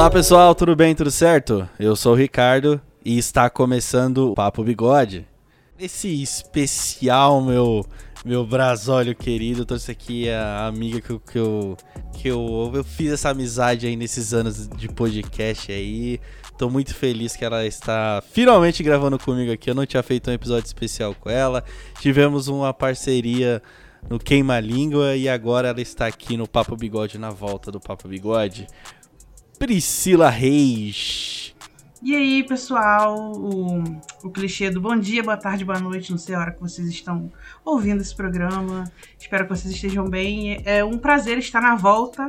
Olá pessoal, tudo bem, tudo certo? Eu sou o Ricardo e está começando o Papo Bigode. Esse especial, meu meu brasólio querido, trouxe aqui a amiga que, eu, que, eu, que eu, eu fiz essa amizade aí nesses anos de podcast aí. Tô muito feliz que ela está finalmente gravando comigo aqui. Eu não tinha feito um episódio especial com ela. Tivemos uma parceria no Queima Língua e agora ela está aqui no Papo Bigode, na volta do Papo Bigode. Priscila Reis. E aí, pessoal, o, o clichê do bom dia, boa tarde, boa noite, não sei a hora que vocês estão ouvindo esse programa. Espero que vocês estejam bem. É um prazer estar na volta.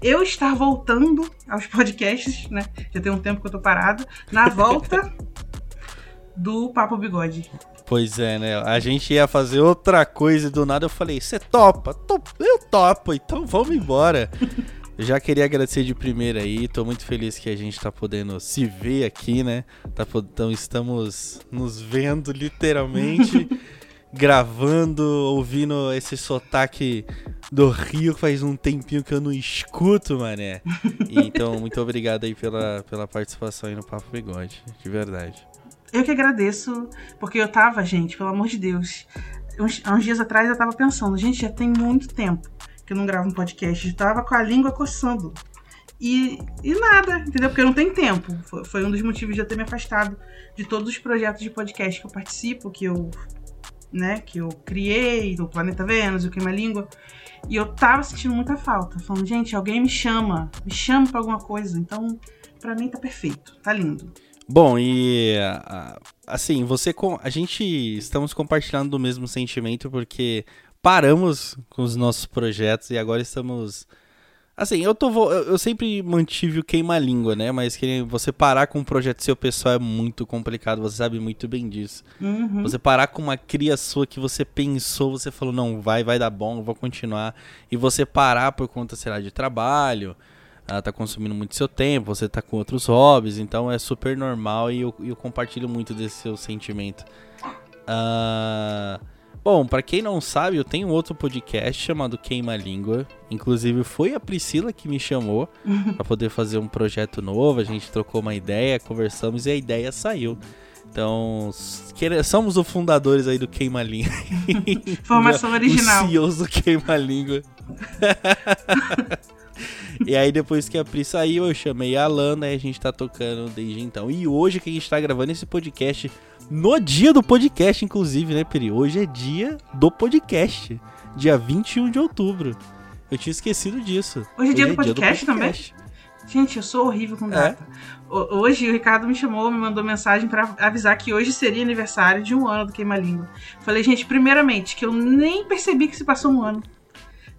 Eu estar voltando aos podcasts, né? Já tem um tempo que eu tô parada. Na volta do Papo Bigode. Pois é, né? A gente ia fazer outra coisa e do nada eu falei: Você topa? Eu topo, então vamos embora. já queria agradecer de primeira aí, tô muito feliz que a gente tá podendo se ver aqui, né? Tá, então estamos nos vendo literalmente, gravando, ouvindo esse sotaque do Rio faz um tempinho que eu não escuto, mané. E, então, muito obrigado aí pela, pela participação aí no Papo Bigode, de verdade. Eu que agradeço, porque eu tava, gente, pelo amor de Deus, uns, uns dias atrás eu tava pensando, gente, já tem muito tempo que eu não gravo um podcast, estava com a língua coçando. E, e nada, entendeu? Porque não tem tempo. Foi, foi, um dos motivos de eu ter me afastado de todos os projetos de podcast que eu participo, que eu, né, que eu criei, do Planeta Vênus, o Queima Língua. E eu tava sentindo muita falta, falando, gente, alguém me chama, me chama pra alguma coisa. Então, para mim tá perfeito, tá lindo. Bom, e assim, você com a gente estamos compartilhando do mesmo sentimento porque paramos com os nossos projetos e agora estamos. Assim, eu tô. Eu sempre mantive o queima-língua, né? Mas que você parar com um projeto seu pessoal é muito complicado, você sabe muito bem disso. Uhum. Você parar com uma cria sua que você pensou, você falou, não, vai, vai dar bom, vou continuar. E você parar por conta, sei lá, de trabalho, ela tá consumindo muito seu tempo, você tá com outros hobbies, então é super normal e eu, eu compartilho muito desse seu sentimento. Uh, Bom, para quem não sabe, eu tenho outro podcast chamado Queima Língua. Inclusive foi a Priscila que me chamou para poder fazer um projeto novo. A gente trocou uma ideia, conversamos e a ideia saiu. Então, somos os fundadores aí do Queima Língua. Formação original. Os CEOs do Queima Língua. e aí, depois que a Pri saiu, eu chamei a Alana e a gente tá tocando desde então. E hoje que a gente tá gravando esse podcast no dia do podcast, inclusive, né, Peri? Hoje é dia do podcast. Dia 21 de outubro. Eu tinha esquecido disso. Hoje é dia, do, é podcast dia do, podcast também? Gente, eu sou horrível com é. data. É. Hoje o Ricardo me chamou, me mandou mensagem para avisar que hoje seria aniversário de um ano do Queima Língua. Falei, gente, primeiramente, que eu nem percebi que se passou um ano.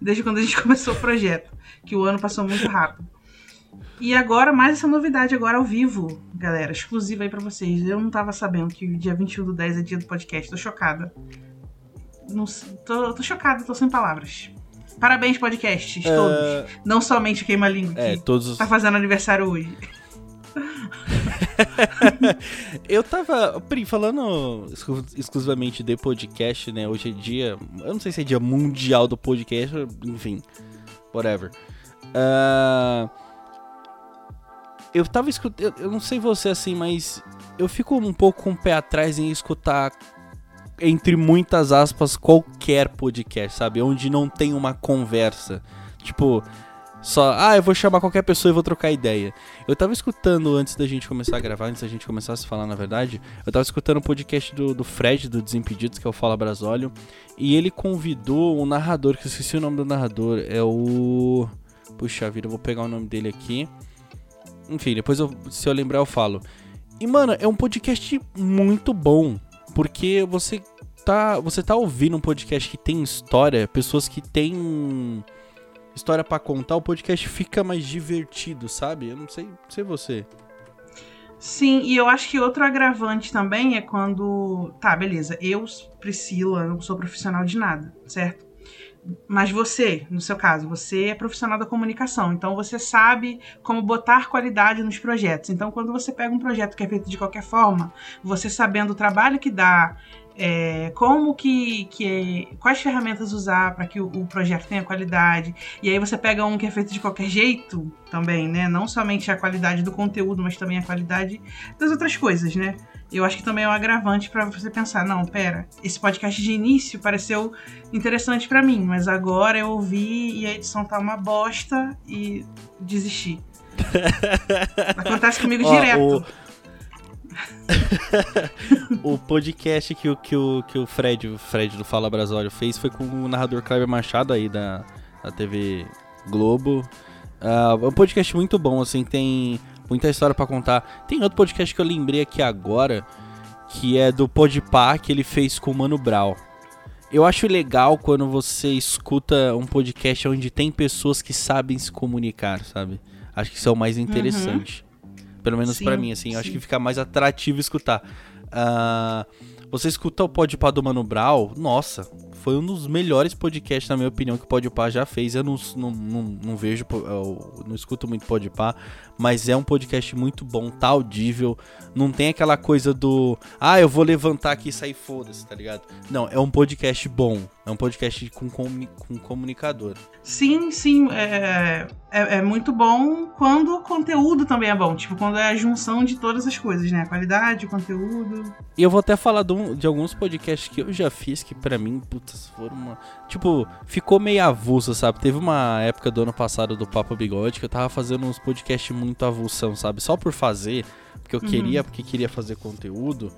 Desde quando a gente começou o projeto. Que o ano passou muito rápido. E agora, mais essa novidade agora ao vivo, galera, exclusiva aí pra vocês. Eu não tava sabendo que dia 21 do 10 é dia do podcast, tô chocada. Não, tô, tô chocada, tô sem palavras. Parabéns, podcasts, uh... todos. Não somente o Queima Língua, é, que todos... tá fazendo aniversário hoje. eu tava, Pri, falando exclusivamente de podcast, né? Hoje é dia. Eu não sei se é dia mundial do podcast, enfim, whatever. Uh, eu tava escutando. Eu não sei você assim, mas eu fico um pouco com o pé atrás em escutar, entre muitas aspas, qualquer podcast, sabe? Onde não tem uma conversa. Tipo, só, ah, eu vou chamar qualquer pessoa e vou trocar ideia. Eu tava escutando antes da gente começar a gravar, antes da gente começar a se falar, na verdade, eu tava escutando o um podcast do, do Fred, do Desimpedidos, que é o Fala Brasólio, e ele convidou um narrador, que eu esqueci o nome do narrador, é o. Puxa vida, eu vou pegar o nome dele aqui. Enfim, depois eu, se eu lembrar eu falo. E mano, é um podcast muito bom, porque você tá, você tá ouvindo um podcast que tem história, pessoas que têm história para contar, o podcast fica mais divertido, sabe? Eu não sei, não sei você. Sim, e eu acho que outro agravante também é quando. Tá, beleza. Eu, Priscila, não sou profissional de nada, certo? Mas você, no seu caso, você é profissional da comunicação, então você sabe como botar qualidade nos projetos. Então, quando você pega um projeto que é feito de qualquer forma, você sabendo o trabalho que dá, é, como que, que quais ferramentas usar para que o, o, projeto tenha qualidade. E aí você pega um que é feito de qualquer jeito também, né? Não somente a qualidade do conteúdo, mas também a qualidade das outras coisas, né? Eu acho que também é um agravante para você pensar, não, pera, esse podcast de início pareceu interessante para mim, mas agora eu ouvi e a edição tá uma bosta e desisti. Acontece comigo direto. O o podcast que o, que o, que o Fred, o Fred do Fala Brasório fez foi com o narrador Kleber Machado aí da, da TV Globo. Uh, é um podcast muito bom, assim, tem muita história para contar. Tem outro podcast que eu lembrei aqui agora, que é do Podpah, que ele fez com o Mano Brown. Eu acho legal quando você escuta um podcast onde tem pessoas que sabem se comunicar, sabe? Acho que isso é o mais interessante. Uhum. Pelo menos para mim, assim. Eu acho que fica mais atrativo escutar. Uh, você escuta o Podpah do Mano Brown, nossa, foi um dos melhores podcasts, na minha opinião, que o Podpah já fez. Eu não, não, não, não vejo, eu não escuto muito Podpah, mas é um podcast muito bom, tá audível. Não tem aquela coisa do, ah, eu vou levantar aqui e sair foda-se, tá ligado? Não, é um podcast bom. É um podcast com, com, com comunicador. Sim, sim. É, é, é, muito bom quando o conteúdo também é bom. Tipo, quando é a junção de todas as coisas, né? A qualidade, o conteúdo. E eu vou até falar de, de alguns podcasts que eu já fiz que para mim, putz, foram uma. Tipo, ficou meio avulso, sabe? Teve uma época do ano passado do Papo Bigode que eu tava fazendo uns podcasts muito avulsão, sabe? Só por fazer, porque eu uhum. queria, porque queria fazer conteúdo.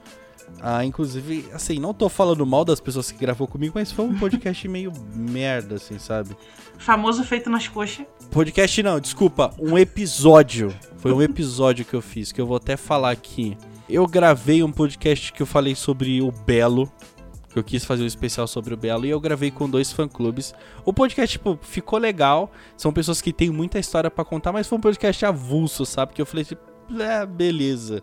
Ah, inclusive, assim, não tô falando mal das pessoas que gravou comigo, mas foi um podcast meio merda, assim, sabe? Famoso feito nas coxas. Podcast não, desculpa, um episódio. Foi um episódio que eu fiz, que eu vou até falar aqui. Eu gravei um podcast que eu falei sobre o Belo, que eu quis fazer um especial sobre o Belo, e eu gravei com dois fã-clubes. O podcast, tipo, ficou legal, são pessoas que têm muita história para contar, mas foi um podcast avulso, sabe? Que eu falei, tipo, é, beleza.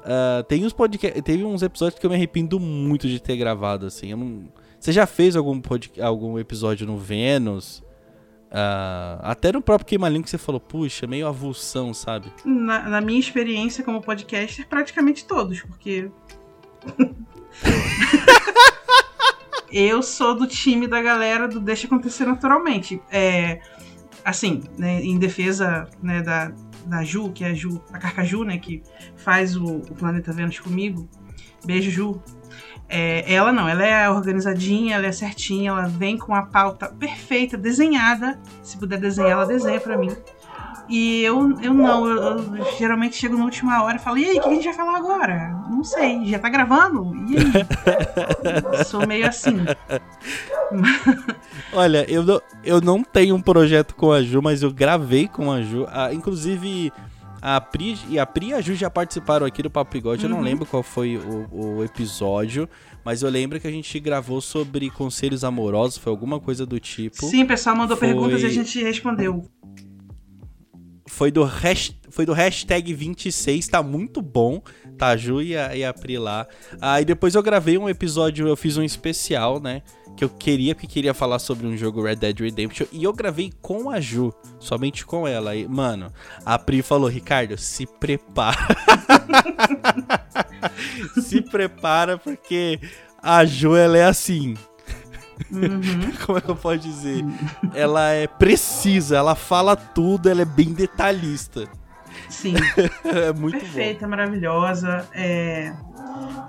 Uh, tem uns podcast, teve uns episódios que eu me arrependo muito de ter gravado, assim. Não... Você já fez algum, algum episódio no Vênus? Uh, até no próprio Queima que você falou, puxa, meio avulsão, sabe? Na, na minha experiência como podcaster, praticamente todos, porque. Eu sou do time da galera do Deixa Acontecer Naturalmente. É, assim, né, em defesa né, da, da Ju, que é a Ju, a Carcaju, né, que faz o, o Planeta Vênus comigo. Beijo, Ju. É, ela não, ela é organizadinha, ela é certinha, ela vem com a pauta perfeita, desenhada. Se puder desenhar, ela desenha para mim. E eu, eu não, eu, eu, geralmente chego na última hora e falo, e aí, o que a gente vai falar agora? Não sei, já tá gravando? E aí? Sou meio assim. Olha, eu não, eu não tenho um projeto com a Ju, mas eu gravei com a Ju. Ah, inclusive, a Pri e a Pri e a Ju já participaram aqui do Papo Bigode. Uhum. Eu não uhum. lembro qual foi o, o, episódio, mas eu lembro que a gente gravou sobre conselhos amorosos, foi alguma coisa do tipo. Sim, o pessoal mandou foi... perguntas e a gente respondeu foi do, hash, foi do hashtag 26, tá muito bom, tá? Ju e a, e a Pri lá. Aí ah, depois eu gravei um episódio, eu fiz um especial, né? Que eu queria, porque queria falar sobre um jogo Red Dead Redemption. E eu gravei com a Ju, somente com ela. E, mano, a Pri falou, Ricardo, se prepara. se prepara, porque a Ju, ela é assim Uhum. Como é que eu posso dizer? ela é precisa, ela fala tudo, ela é bem detalhista. Sim. é muito Perfeita, bom. maravilhosa. É...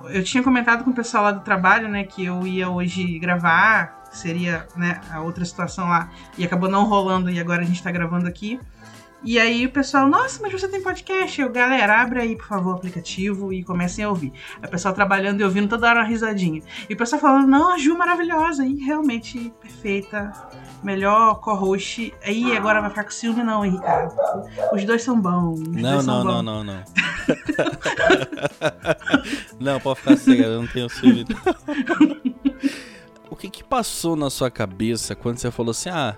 Eu tinha comentado com o pessoal lá do trabalho, né, que eu ia hoje gravar, seria né, a outra situação lá, e acabou não rolando, e agora a gente tá gravando aqui. E aí o pessoal, nossa, mas você tem podcast? Eu, galera, abre aí, por favor, o aplicativo e comecem a ouvir. o pessoal trabalhando e ouvindo toda hora uma risadinha. E o pessoal falando, não, a Ju maravilhosa, e realmente perfeita, melhor co-host. Aí agora vai ficar com ciúme, não, hein, Ricardo? Os dois são bons. Não, não, não, não, não. não, pode ficar cega, eu não tenho ciúme. o que que passou na sua cabeça quando você falou assim, ah,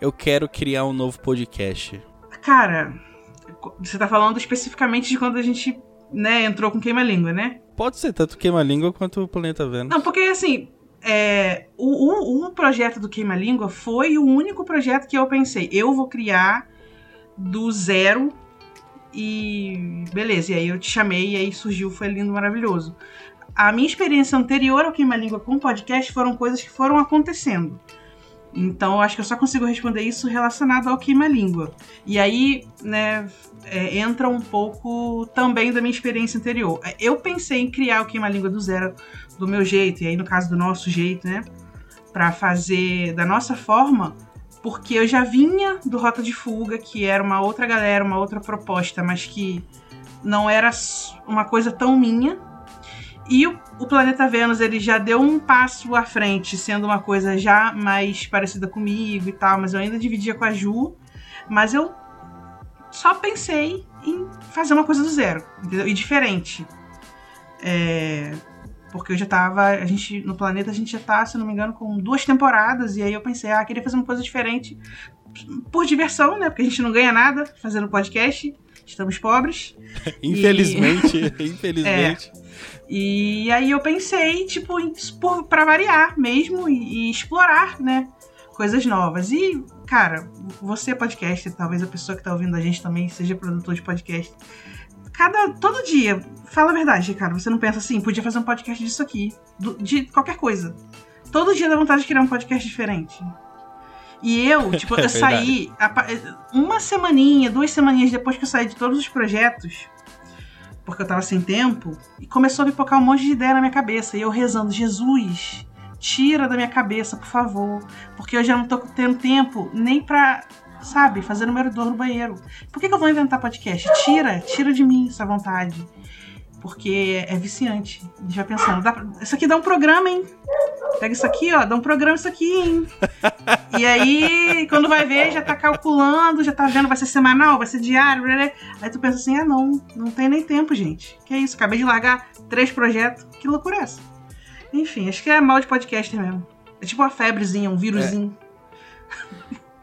eu quero criar um novo podcast? Cara, você tá falando especificamente de quando a gente, né, entrou com queima-língua, né? Pode ser tanto queima-língua quanto o Planeta Vênus. Não, porque assim, é, o, o, o projeto do queima-língua foi o único projeto que eu pensei, eu vou criar do zero e beleza, e aí eu te chamei e aí surgiu, foi lindo, maravilhoso. a minha experiência anterior ao Queima-Língua com podcast foram coisas que foram acontecendo. Então, eu acho que eu só consigo responder isso relacionado ao queima-língua. E aí, né, é, entra um pouco também da minha experiência anterior. Eu pensei em criar o queima-língua do zero, do meu jeito, e aí no caso do nosso jeito, né, para fazer da nossa forma, porque eu já vinha do Rota de Fuga, que era uma outra galera, uma outra proposta, mas que não era uma coisa tão minha. E o, o, Planeta Vênus ele já deu um passo à frente, sendo uma coisa já mais parecida comigo e tal, mas eu ainda dividia com a Ju. Mas eu só pensei em fazer uma coisa do zero, entendeu? E diferente. É, porque eu já tava. A gente, no planeta, a gente já tá, se não me engano, com duas temporadas. E aí eu pensei, ah, queria fazer uma coisa diferente por diversão, né? Porque a gente não ganha nada fazendo podcast. Estamos pobres. infelizmente, e... infelizmente. É. E aí eu pensei, tipo, para variar mesmo e, e, explorar, né? Coisas novas. E, cara, você podcast, talvez a pessoa que tá ouvindo a gente também seja produtor de podcast. Cada, todo dia, fala a verdade, cara. Você não pensa assim, podia fazer um podcast disso aqui, do, de qualquer coisa. Todo dia dá vontade de criar um podcast diferente. E eu, tipo, eu é saí uma semaninha, duas semaninhas depois que eu saí de todos os projetos, porque eu tava sem tempo, e começou a pipocar um monte de ideia na minha cabeça. E eu rezando, Jesus, tira da minha cabeça, por favor. Porque eu já não tô tendo tempo nem pra, sabe, fazer número 2 no banheiro. Por que, que eu vou inventar podcast? Tira, tira de mim essa vontade. Porque é viciante. Vai pensando, dá, isso aqui dá um programa, hein? Pega isso aqui, ó, dá um programa isso aqui, hein? e aí, quando vai ver, já tá calculando, já tá vendo, vai ser semanal, vai ser diário, aí tu pensa assim, ah não, não tem nem tempo, gente. Que é isso, acabei de largar três projetos, que loucura é essa? Enfim, acho que é mal de podcaster mesmo. É tipo uma febrezinha, um vírusinho.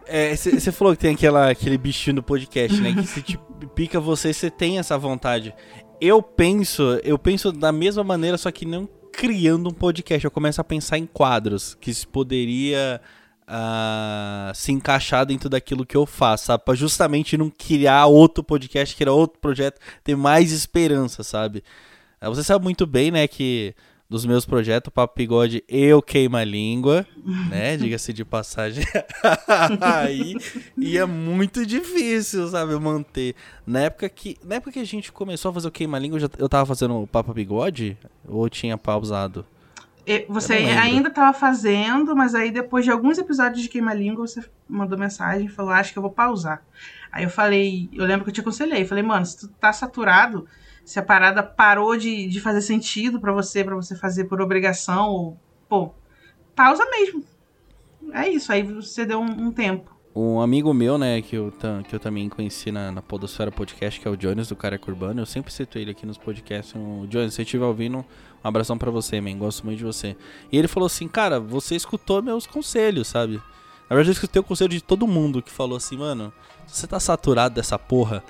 É, você é, falou que tem aquela, aquele bichinho do podcast, né? Que se te pica você, você tem essa vontade. Eu penso, eu penso da mesma maneira, só que não criando um podcast. Eu começo a pensar em quadros que se poderia uh, se encaixar dentro daquilo que eu faço, sabe? Pra justamente não criar outro podcast, criar outro projeto, ter mais esperança, sabe? Ah, você sabe muito bem, né, que dos meus projetos, o Papo Bigode, eu queima a língua, né? Diga-se de passagem. Aí, e é muito difícil, sabe, manter. Na época que, na época que a gente começou a fazer o queima a língua, eu, já, eu tava fazendo o Papo Bigode ou tinha pausado? Você ainda estava fazendo, mas aí depois de alguns episódios de Queima Língua, você mandou mensagem e falou: Acho que eu vou pausar. Aí eu falei: Eu lembro que eu te aconselhei. Falei, mano, se tu tá saturado, se a parada parou de, de fazer sentido para você, para você fazer por obrigação, ou, pô, pausa mesmo. É isso, aí você deu um, um tempo. Um amigo meu, né, que eu, que eu também conheci na, na Podosfera Podcast, que é o Jones do Careca Urbano, eu sempre cito ele aqui nos podcasts. O Jones, se você estiver ouvindo, um abração para você, man, gosto muito de você. E ele falou assim, cara, você escutou meus conselhos, sabe? Na verdade, eu escutei o conselho de todo mundo que falou assim, mano, você tá saturado dessa porra,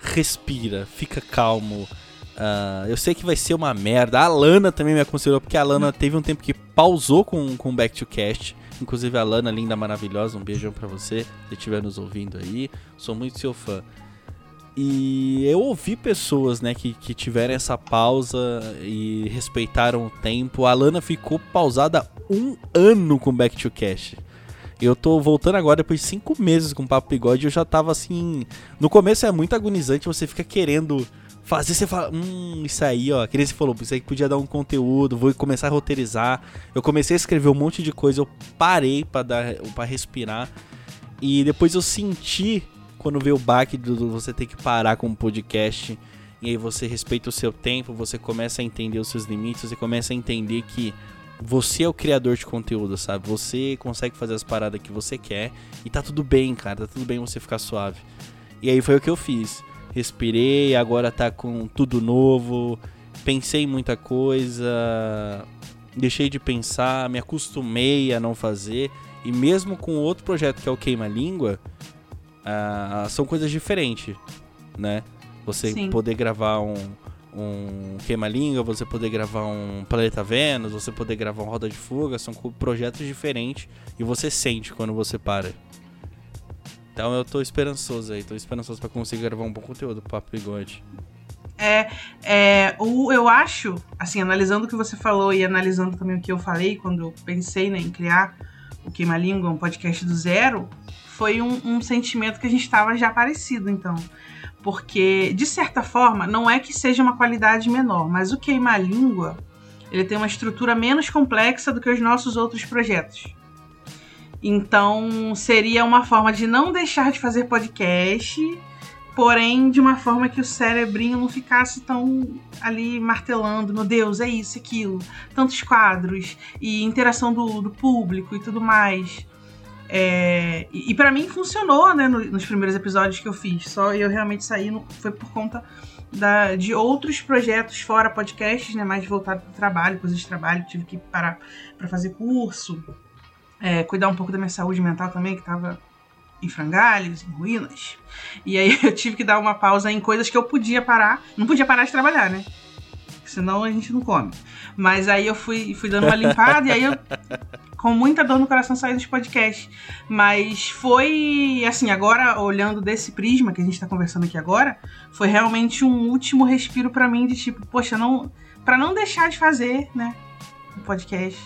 respira, fica calmo. Uh, eu sei que vai ser uma merda. A Lana também me aconselhou, porque a Lana teve um tempo que pausou com, com Back to Cast. Inclusive a Lana, linda, maravilhosa, um beijão para você, se estiver nos ouvindo aí. Sou muito seu fã. E eu ouvi pessoas, né, que, que tiveram essa pausa e respeitaram o tempo. A Lana ficou pausada um ano com Back to Cast. Eu tô voltando agora depois de cinco meses com o Papo Bigode eu já tava assim. No começo é muito agonizante, você fica querendo fazer, você fala, hum, isso aí, ó. Que você falou, isso aí podia dar um conteúdo, vou começar a roteirizar. Eu comecei a escrever um monte de coisa, eu parei para dar para respirar. E depois eu senti quando veio o baque do você ter que parar com o podcast. E aí você respeita o seu tempo, você começa a entender os seus limites, você começa a entender que você é o criador de conteúdo, sabe? Você consegue fazer as paradas que você quer e tá tudo bem, cara. Tá tudo bem você ficar suave. E aí foi o que eu fiz. Respirei, agora tá com tudo novo. Pensei em muita coisa. Deixei de pensar, me acostumei a não fazer. E mesmo com outro projeto que é o Queima Língua, uh, são coisas diferentes, né? Você Sim. poder gravar um, um Queima-Língua, você poder gravar um Planeta Vênus, você poder gravar um Roda de Fuga, são projetos diferentes e você sente quando você para. Então eu tô esperançoso aí, tô esperançoso para conseguir gravar um bom conteúdo pro Papo Bigode. É, é, o, eu acho, assim, analisando o que você falou e analisando também o que eu falei quando eu pensei né, em criar o Queima Língua, um podcast do zero, foi um, um sentimento que a gente estava já parecido, então. Porque, de certa forma, não é que seja uma qualidade menor, mas o Queima Língua, ele tem uma estrutura menos complexa do que os nossos outros projetos. Então, seria uma forma de não deixar de fazer podcast porém de uma forma que o cerebrinho não ficasse tão ali martelando, meu Deus, é isso, aquilo, tantos quadros e interação do, do público e tudo mais. É, e, e para mim funcionou, né, no, nos primeiros episódios que eu fiz. Só eu realmente saí no, foi por conta da, de outros projetos fora podcasts, né, mais voltado para o trabalho, coisas de trabalho, tive que parar para fazer curso, é, cuidar um pouco da minha saúde mental também, que estava em frangalhos, em ruínas. E aí eu tive que dar uma pausa em coisas que eu podia parar. Não podia parar de trabalhar, né? Senão a gente não come. Mas aí eu fui, fui dando uma limpada e aí eu, com muita dor no coração, saí dos podcasts. Mas foi, assim, agora, olhando desse prisma que a gente tá conversando aqui agora, foi realmente um último respiro para mim de tipo, poxa, não. para não deixar de fazer, né? O podcast.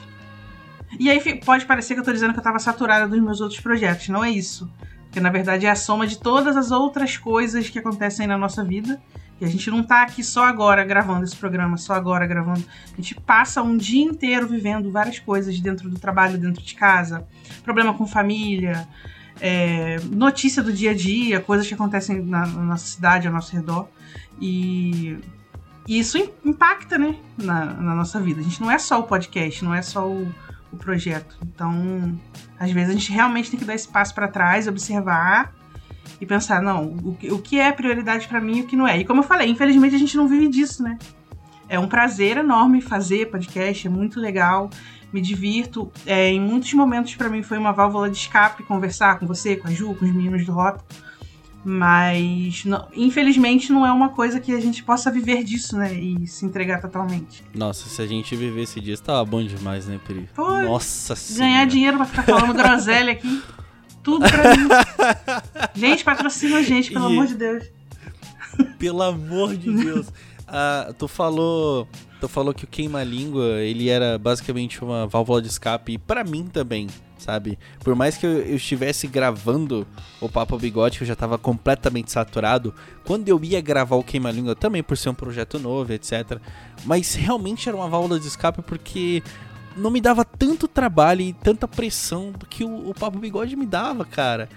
E aí pode parecer que eu tô dizendo que eu tava saturada dos meus outros projetos. Não é isso. Porque na verdade é a soma de todas as outras coisas que acontecem na nossa vida. E a gente não tá aqui só agora gravando esse programa, só agora gravando. A gente passa um dia inteiro vivendo várias coisas dentro do trabalho, dentro de casa. Problema com família, é, notícia do dia a dia, coisas que acontecem na, na nossa cidade, ao nosso redor. E isso impacta, né, na, na, nossa vida. A gente não é só o podcast, não é só o, o projeto. Então, às vezes a gente realmente tem que dar espaço para trás, observar e pensar, não, o, o que é prioridade para mim e o que não é. E como eu falei, infelizmente a gente não vive disso, né? É um prazer enorme fazer podcast, é muito legal, me divirto. É, em muitos momentos para mim foi uma válvula de escape conversar com você, com a Ju, com os meninos do Rota. Mas, não, infelizmente, não é uma coisa que a gente possa viver disso, né? E se entregar totalmente. Nossa, se a gente vivesse disso, tava bom demais, né, Pri? Foi. Nossa Ganhar senhora. dinheiro pra ficar falando groselha aqui. Tudo pra mim. gente, patrocina a gente, pelo e... amor de Deus. Pelo amor de Deus. Ah, tu falou. Tu falou que o queima-língua, ele era basicamente uma válvula de escape, e pra mim também sabe? Por mais que eu, eu estivesse gravando o Papo Bigode, que eu já estava completamente saturado, quando eu ia gravar o Queima Língua, também por ser um projeto novo, etc. Mas realmente era uma válvula de escape porque não me dava tanto trabalho e tanta pressão que o, o Papo Bigode me dava, cara.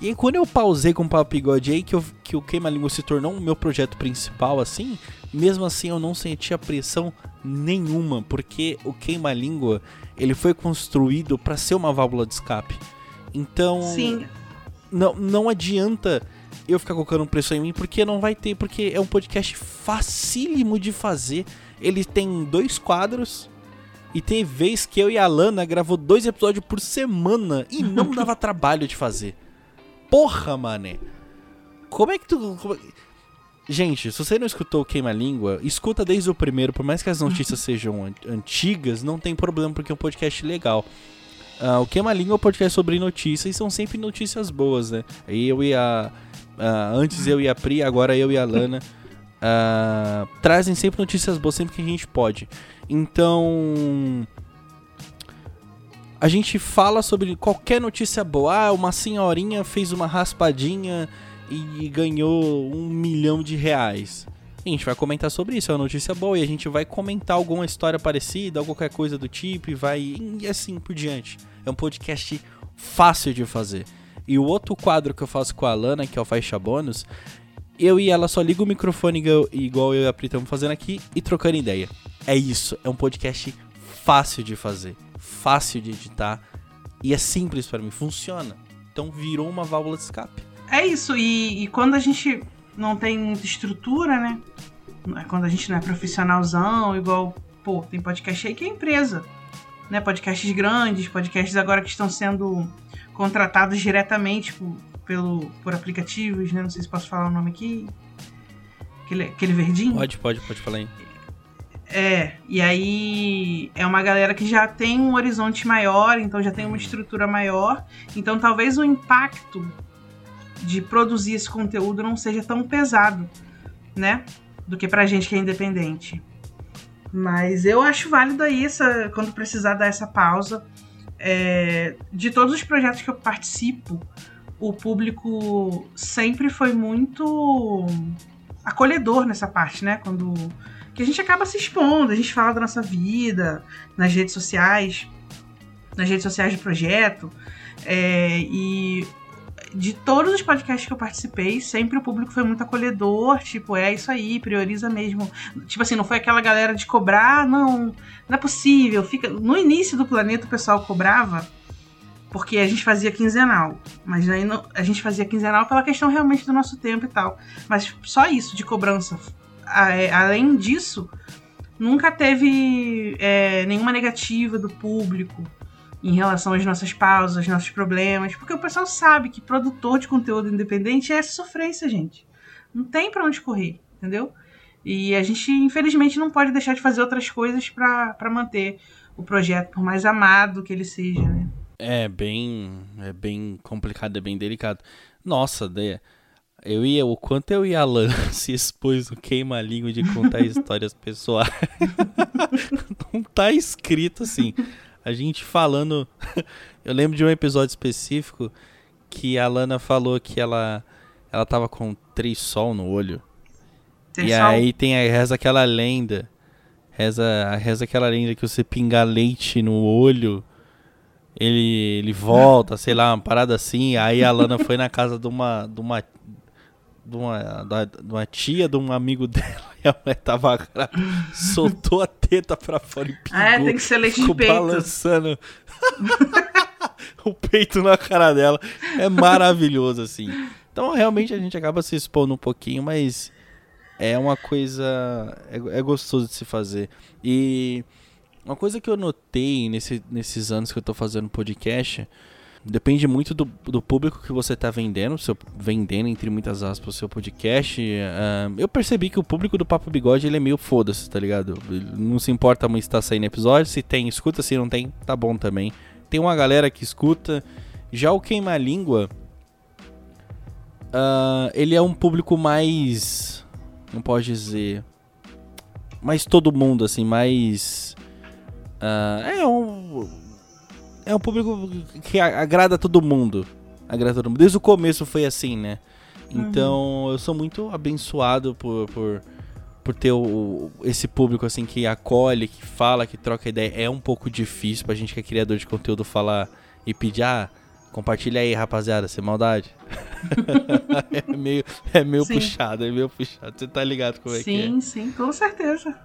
E aí, quando eu pausei com o Papo Bigode aí, que, eu, que o Queima Língua se tornou o meu projeto principal, assim, mesmo assim eu não sentia pressão nenhuma, porque o Queima Língua ele foi construído para ser uma válvula de escape. Então, Sim. Não, não adianta eu ficar colocando pressão em mim, porque não vai ter, porque é um podcast facílimo de fazer. Ele tem dois quadros. E tem vez que eu e a Lana gravou dois episódios por semana e não dava trabalho de fazer. Porra, mané. Como é que tu. Como... Gente, se você não escutou Queima Língua, escuta desde o primeiro, por mais que as notícias sejam antigas, não tem problema porque é um podcast legal. Uh, o Queima Língua é um podcast sobre notícias e são sempre notícias boas, né? Eu e a. Uh, antes eu e a Pri, agora eu e a Lana. Uh, trazem sempre notícias boas, sempre que a gente pode. Então. A gente fala sobre qualquer notícia boa. Ah, uma senhorinha fez uma raspadinha e ganhou um milhão de reais. A gente vai comentar sobre isso, é uma notícia boa e a gente vai comentar alguma história parecida, qualquer coisa do tipo e vai e assim por diante. É um podcast fácil de fazer. E o outro quadro que eu faço com a Alana, que é o Faixa Bônus, eu e ela só liga o microfone igual eu e a Pri estamos fazendo aqui e trocando ideia. É isso, é um podcast fácil de fazer, fácil de editar e é simples para mim, funciona. Então virou uma válvula de escape. É isso, e, e, quando a gente não tem muita estrutura, né? Quando a gente não é profissionalzão, igual, pô, tem podcast aí que é empresa. Né? Podcasts grandes, podcasts agora que estão sendo contratados diretamente por, pelo, por aplicativos, né? Não sei se posso falar o nome aqui. Aquele, aquele verdinho. Pode, pode, pode falar aí. É, e aí é uma galera que já tem um horizonte maior, então já tem uma estrutura maior. Então talvez o impacto de produzir esse conteúdo não seja tão pesado, né? do que pra gente que é independente. Mas eu acho válido aí, essa, quando precisar dar essa pausa. É, de todos os projetos que eu participo, o público sempre foi muito acolhedor nessa parte, né? Quando que a gente acaba se expondo, a gente fala da nossa vida nas redes sociais, nas redes sociais do projeto. É, e de todos os podcasts que eu participei, sempre o público foi muito acolhedor, tipo, é isso aí, prioriza mesmo. Tipo assim, não foi aquela galera de cobrar, não, não é possível. Fica no início do planeta o pessoal cobrava porque a gente fazia quinzenal, mas aí a gente fazia quinzenal pela questão realmente do nosso tempo e tal. Mas só isso de cobrança. É, além disso, nunca teve é, nenhuma negativa do público em relação às nossas pausas, aos nossos problemas, porque o pessoal sabe que produtor de conteúdo independente é sofrência, gente. Não tem para onde correr, entendeu? E a gente, infelizmente, não pode deixar de fazer outras coisas para manter o projeto, por mais amado que ele seja, né? É bem, é bem complicado, é bem delicado. Nossa, Deia, eu ia, o quanto eu e a Lana se expôs no queima-língua de contar histórias pessoais. não tá escrito assim. A gente falando. Eu lembro de um episódio específico que a Lana falou que ela ela tava com três sol no olho. E aí tem a, reza aquela lenda. Reza, reza aquela lenda que você pingar leite no olho, ele, ele volta, sei lá, uma parada assim. Aí a Lana foi na casa de uma, de uma de uma, de uma tia de um amigo dela e a mulher tava grávida, soltou a teta pra fora e pingou. Ah, é, tem que ser leite de peito. balançando o peito na cara dela. É maravilhoso, assim. Então, realmente, a gente acaba se expondo um pouquinho, mas é uma coisa... É, é gostoso de se fazer. E uma coisa que eu notei nesse, nesses anos que eu tô fazendo podcast Depende muito do, do público que você está vendendo, seu, vendendo entre muitas aspas o seu podcast. Uh, eu percebi que o público do Papo Bigode ele é meio foda-se, tá ligado? Não se importa muito se tá saindo episódio, se tem, escuta, se não tem, tá bom também. Tem uma galera que escuta. Já o Queima Língua, uh, ele é um público mais. Não pode dizer. Mais todo mundo, assim, mais. Uh, é um é um público que agrada todo mundo. Agrada todo mundo. Desde o começo foi assim, né? Então uhum. eu sou muito abençoado por, por, por ter o, esse público assim que acolhe, que fala, que troca ideia. É um pouco difícil pra gente que é criador de conteúdo falar e pedir, ah, compartilha aí, rapaziada, sem maldade. é meio, é meio puxado, é meio puxado. Você tá ligado como é sim, que é? Sim, sim, com certeza.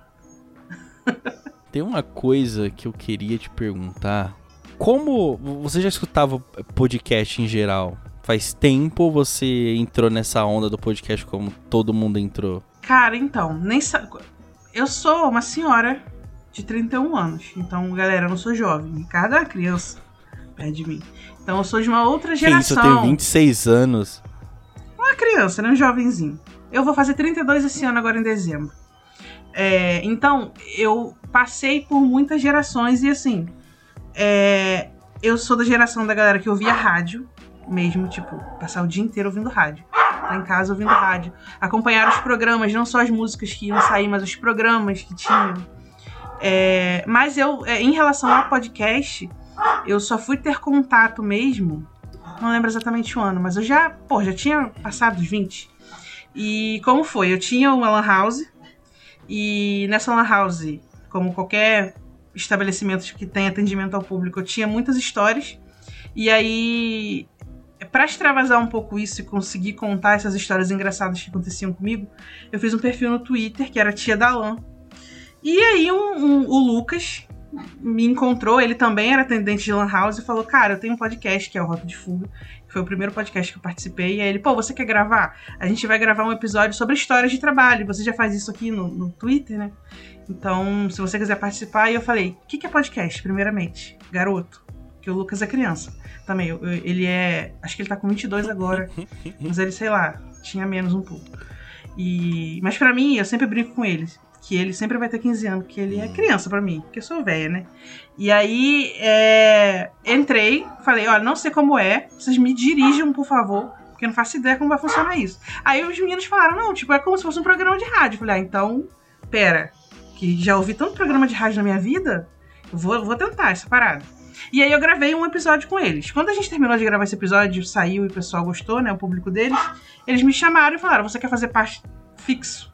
Tem uma coisa que eu queria te perguntar como você já escutava podcast em geral? Faz tempo você entrou nessa onda do podcast como todo mundo entrou? Cara, então, nem sa... eu sou uma senhora de 31 anos. Então, galera, eu não sou jovem. É uma criança perto de mim. Então, eu sou de uma outra geração. Isso, eu tenho 26 anos. Uma criança, né? Um jovenzinho. Eu vou fazer 32 esse ano, agora em dezembro. É, então, eu passei por muitas gerações e assim, é, eu sou da geração da galera que ouvia rádio, mesmo, tipo, passar o dia inteiro ouvindo rádio. Tá em casa ouvindo rádio. Acompanhar os programas, não só as músicas que iam sair, mas os programas que tinham. É, mas eu, é, em relação ao podcast, eu só fui ter contato mesmo. Não lembro exatamente o ano, mas eu já, pô, já tinha passado os 20. E como foi? Eu tinha uma Lan House. E nessa Lan House, como qualquer estabelecimentos que têm atendimento ao público, tinha muitas histórias. E aí, para extravasar um pouco isso e conseguir contar essas histórias engraçadas que aconteciam comigo, eu fiz um perfil no Twitter, que era Tia Dalan. E aí, um, um, o Lucas me encontrou, ele também era atendente de Lan House, e falou: Cara, eu tenho um podcast que é o Rota de Fuga. Foi o primeiro podcast que eu participei. E aí ele, pô, você quer gravar? A gente vai gravar um episódio sobre histórias de trabalho. Você já faz isso aqui no, no Twitter, né? Então, se você quiser participar, e eu falei, o que, que é podcast, primeiramente? Garoto. Que o Lucas é criança. Também, eu, ele é. Acho que ele tá com 22 agora. mas ele, sei lá, tinha menos um pouco. E, mas para mim, eu sempre brinco com ele. Que ele sempre vai ter 15 anos, porque ele é criança para mim, porque eu sou velha, né? E aí, é, entrei, falei: olha, não sei como é, vocês me dirijam, por favor, porque eu não faço ideia como vai funcionar isso. Aí os meninos falaram, não, tipo, é como se fosse um programa de rádio. Eu falei, ah, então, pera, que já ouvi tanto programa de rádio na minha vida, vou, vou tentar essa parada. E aí eu gravei um episódio com eles. Quando a gente terminou de gravar esse episódio, saiu e o pessoal gostou, né? O público deles, eles me chamaram e falaram: Você quer fazer parte fixo?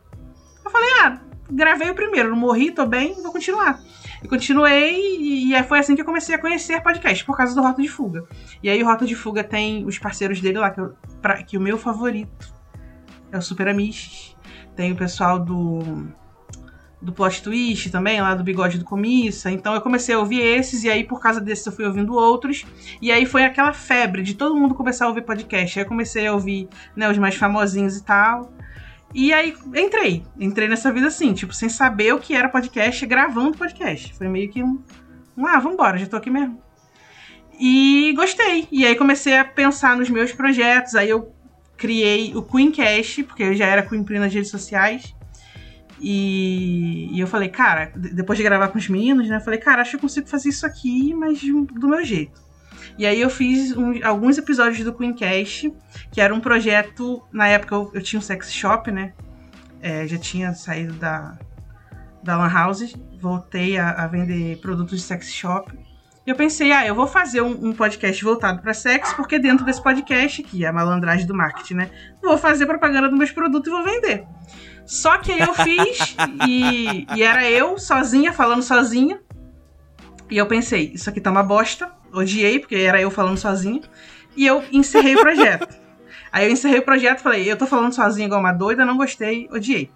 Eu falei, ah, gravei o primeiro, não morri, tô bem, vou continuar. E continuei, e foi assim que eu comecei a conhecer podcast, por causa do Rota de Fuga. E aí o Rota de Fuga tem os parceiros dele lá, que, eu, pra, que o meu favorito é o Super Amish. Tem o pessoal do do plot twist também, lá do bigode do comissa. Então eu comecei a ouvir esses, e aí por causa desses eu fui ouvindo outros. E aí foi aquela febre de todo mundo começar a ouvir podcast. Aí eu comecei a ouvir né, os mais famosinhos e tal. E aí entrei. Entrei nessa vida assim, tipo, sem saber o que era podcast, gravando podcast. Foi meio que um. ah, vambora, já tô aqui mesmo. E gostei. E aí comecei a pensar nos meus projetos. Aí eu criei o Queencast, porque eu já era Queen nas redes sociais. E, e, eu falei, cara, depois de gravar com os meninos, né? Eu falei, cara, acho que eu consigo fazer isso aqui, mas do meu jeito. E aí eu fiz um, alguns episódios do Queencast, que era um projeto. Na época eu, eu tinha um sex shop, né? É, já tinha saído da, da Lan House, voltei a, a, vender produtos de sex shop. E eu pensei, ah, eu vou fazer um, um podcast voltado para sexo, porque dentro desse podcast, que é a malandragem do marketing, né? Vou fazer propaganda dos meus produtos e vou vender. Só que eu fiz e, e era eu sozinha, falando sozinha. E eu pensei, isso aqui tá uma bosta. Odiei, porque era eu falando sozinha. E eu encerrei o projeto. Aí eu encerrei o projeto e falei, eu tô falando sozinha igual uma doida, não gostei, odiei.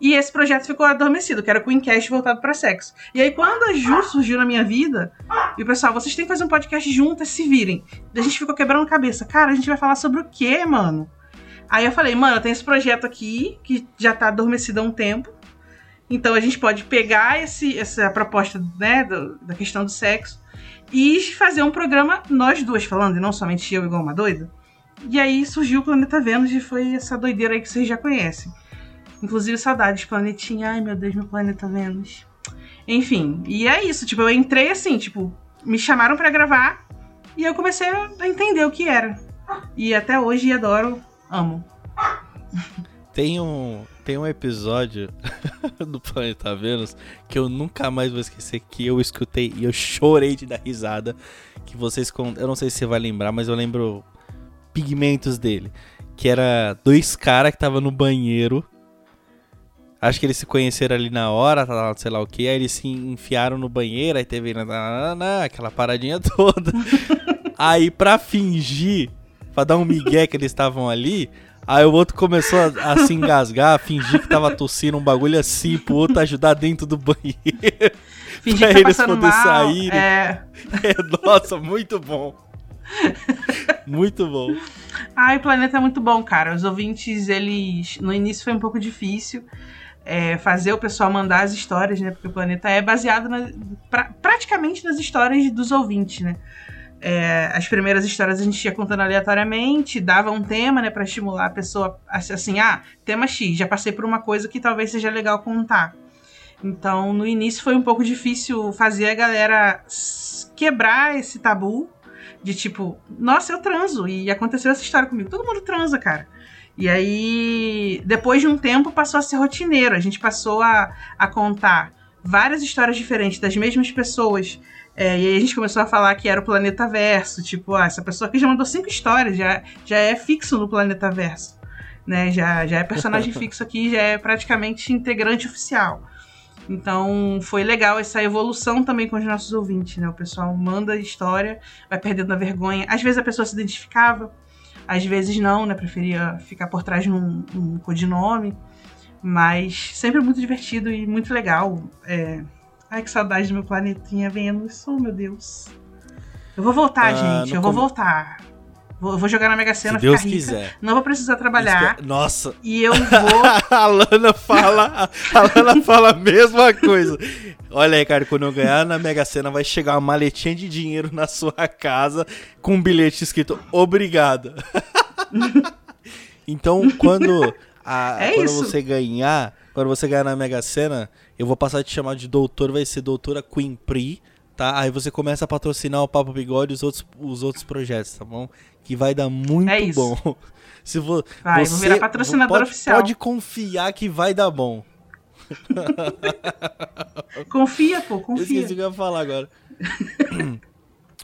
E esse projeto ficou adormecido, que era o Queencast voltado para sexo. E aí, quando a Ju surgiu na minha vida, e o pessoal, vocês têm que fazer um podcast juntas, se virem. A gente ficou quebrando cabeça. Cara, a gente vai falar sobre o quê, mano? Aí eu falei, mano, tem esse projeto aqui que já tá adormecido há um tempo. Então a gente pode pegar esse, essa proposta né, do, da questão do sexo e fazer um programa nós duas falando, e não somente eu igual uma doida. E aí surgiu o Planeta Vênus e foi essa doideira aí que vocês já conhecem. Inclusive saudades, planetinha. Ai meu Deus, meu planeta Vênus. Enfim, e é isso. Tipo, eu entrei assim, tipo, me chamaram para gravar e eu comecei a entender o que era. E até hoje adoro Amo. Tem um, tem um episódio do Planeta Vênus que eu nunca mais vou esquecer que eu escutei e eu chorei de dar risada. Que vocês. Eu não sei se você vai lembrar, mas eu lembro pigmentos dele. Que era dois caras que estavam no banheiro. Acho que eles se conheceram ali na hora, sei lá o que. Aí eles se enfiaram no banheiro, aí teve aquela paradinha toda. aí pra fingir pra dar um migué que eles estavam ali. Aí o outro começou a, a, se engasgar, a fingir que tava tossindo um bagulho assim pro outro ajudar dentro do banheiro. Fingir pra que tá eles poderem sair. É... é... Nossa, muito bom. muito bom. Ai, o planeta é muito bom, cara. Os ouvintes, eles. No início foi um pouco difícil. É, fazer o pessoal mandar as histórias, né? Porque o planeta é baseado na, pra, praticamente nas histórias dos ouvintes, né? É, as primeiras histórias a gente ia contando aleatoriamente, dava um tema, né, para estimular a pessoa assim, ah, tema X, já passei por uma coisa que talvez seja legal contar. Então, no início foi um pouco difícil fazer a galera quebrar esse tabu de tipo, nossa, eu transo e aconteceu essa história comigo. Todo mundo transa, cara. E aí, depois de um tempo, passou a ser rotineiro. A gente passou a, a contar várias histórias diferentes das mesmas pessoas é, e aí a gente começou a falar que era o Planeta Verso, tipo, ah, essa pessoa aqui já mandou cinco histórias, já, já é fixo no Planeta Verso. Né? Já, já é personagem fixo aqui, já é praticamente integrante oficial. Então foi legal essa evolução também com os nossos ouvintes, né? O pessoal manda história, vai perdendo a vergonha. Às vezes a pessoa se identificava, às vezes não, né? Preferia ficar por trás de um, um codinome. Mas sempre muito divertido e muito legal. É, Ai, que saudade do meu planetinha Vênus. Oh, meu Deus. Eu vou voltar, ah, gente. Eu com... vou voltar. Vou, vou, jogar na Mega Sena, Se Deus rica. quiser. Não vou precisar trabalhar. Nossa. E eu vou. a Lana fala. A Lana fala a mesma coisa. Olha aí, cara, quando eu ganhar na Mega Sena, vai chegar uma maletinha de dinheiro na sua casa com um bilhete escrito obrigado. então, quando, a, é quando você ganhar, quando você ganhar na Mega Sena, eu vou passar a te chamar de doutor, vai ser doutora Queen Pri, tá? Aí você começa a patrocinar o Papo Bigode e os outros, os outros projetos, tá bom? Que vai dar muito é bom. Se vo, vai, você vou virar patrocinador pode, oficial. Pode confiar que vai dar bom. confia, pô, confia. esqueci o que eu ia falar agora.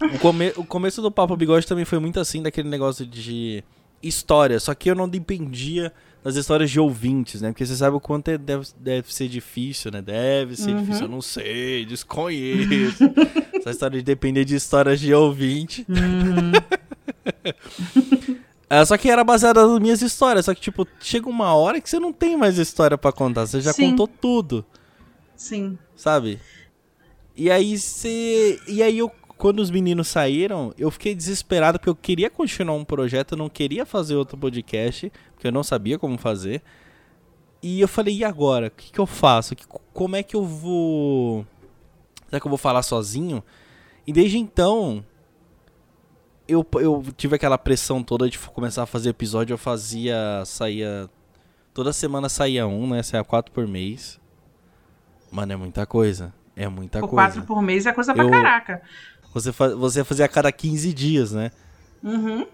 o, come, o começo do Papo Bigode também foi muito assim, daquele negócio de história. Só que eu não dependia das histórias de ouvintes, né? Porque você sabe o quanto é, deve, deve ser difícil, né? Deve ser uhum. difícil, eu não sei, desconheço. Essa história de depender de histórias de ouvinte. Uhum. É, só que era baseada nas minhas histórias. Só que, tipo, chega uma hora que você não tem mais história para contar. Você já Sim. contou tudo. Sim. Sabe? E aí você. E aí eu. Quando os meninos saíram, eu fiquei desesperado porque eu queria continuar um projeto, eu não queria fazer outro podcast, porque eu não sabia como fazer. E eu falei, e agora? O que, que eu faço? Como é que eu vou. Será que eu vou falar sozinho? E desde então, eu, eu tive aquela pressão toda de começar a fazer episódio, eu fazia. saía. Toda semana saía um, né? Saía quatro por mês. Mano, é muita coisa. É muita Por coisa. Quatro por mês é coisa pra eu, caraca. Você, você fazia a cada 15 dias, né? Uhum.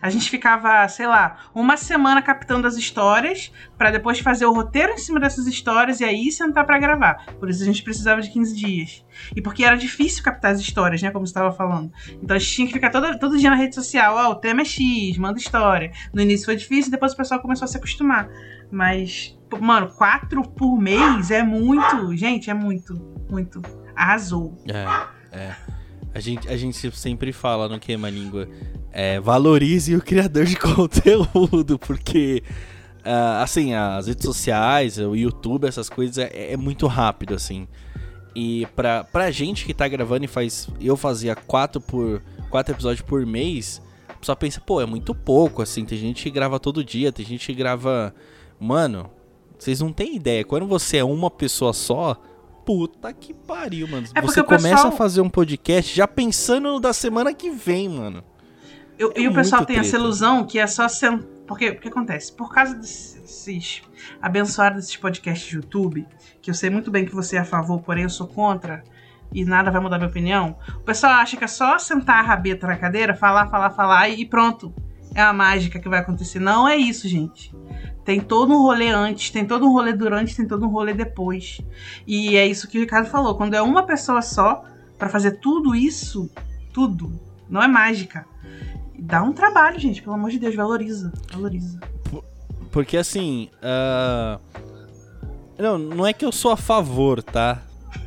A gente ficava, sei lá, uma semana captando as histórias para depois fazer o roteiro em cima dessas histórias e aí sentar para gravar. Por isso a gente precisava de 15 dias. E porque era difícil captar as histórias, né, como você estava falando. Então a gente tinha que ficar todo, todo dia na rede social, ó, oh, o tema é X, manda história. No início foi difícil, depois o pessoal começou a se acostumar. Mas, mano, quatro por mês é muito, gente, é muito, muito. Arrasou. É, é. A gente, a gente sempre fala no Queima Língua é, valorize o criador de conteúdo, porque uh, assim, as redes sociais, o YouTube, essas coisas é, é, muito rápido, assim. E pra, pra gente que tá gravando e faz. Eu fazia quatro, por, quatro episódios por mês, só pensa, pô, é muito pouco, assim. Tem gente que grava todo dia, tem gente que grava. Mano, vocês não têm ideia. Quando você é uma pessoa só, puta que pariu, mano. É você começa pessoal... a fazer um podcast já pensando no da semana que vem, mano. Eu, é e o pessoal tem treta. essa ilusão que é só sentar. Porque o que acontece? Por causa desses abençoados desses podcasts de YouTube, que eu sei muito bem que você é a favor, porém eu sou contra, e nada vai mudar minha opinião, o pessoal acha que é só sentar a rabeta na cadeira, falar, falar, falar e pronto. É a mágica que vai acontecer. Não é isso, gente. Tem todo um rolê antes, tem todo um rolê durante, tem todo um rolê depois. E é isso que o Ricardo falou. Quando é uma pessoa só para fazer tudo isso, tudo, não é mágica dá um trabalho, gente. Pelo amor de Deus, valoriza. Valoriza. Porque assim. Uh... Não, não é que eu sou a favor, tá?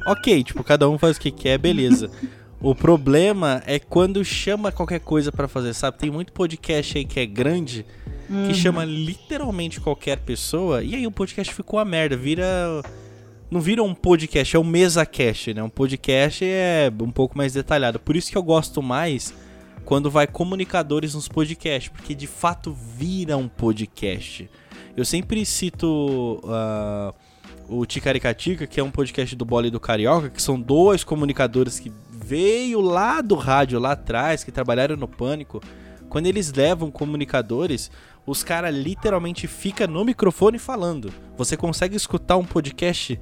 Ok, tipo, cada um faz o que quer, beleza. o problema é quando chama qualquer coisa para fazer, sabe? Tem muito podcast aí que é grande, uhum. que chama literalmente qualquer pessoa, e aí o podcast ficou a merda, vira. Não vira um podcast, é um mesa cast, né? Um podcast é um pouco mais detalhado. Por isso que eu gosto mais quando vai comunicadores nos podcasts, porque de fato vira um podcast. Eu sempre cito uh, o Ticaricatica, que é um podcast do Bola e do Carioca, que são dois comunicadores que veio lá do rádio lá atrás, que trabalharam no Pânico. Quando eles levam comunicadores, os caras literalmente ficam no microfone falando. Você consegue escutar um podcast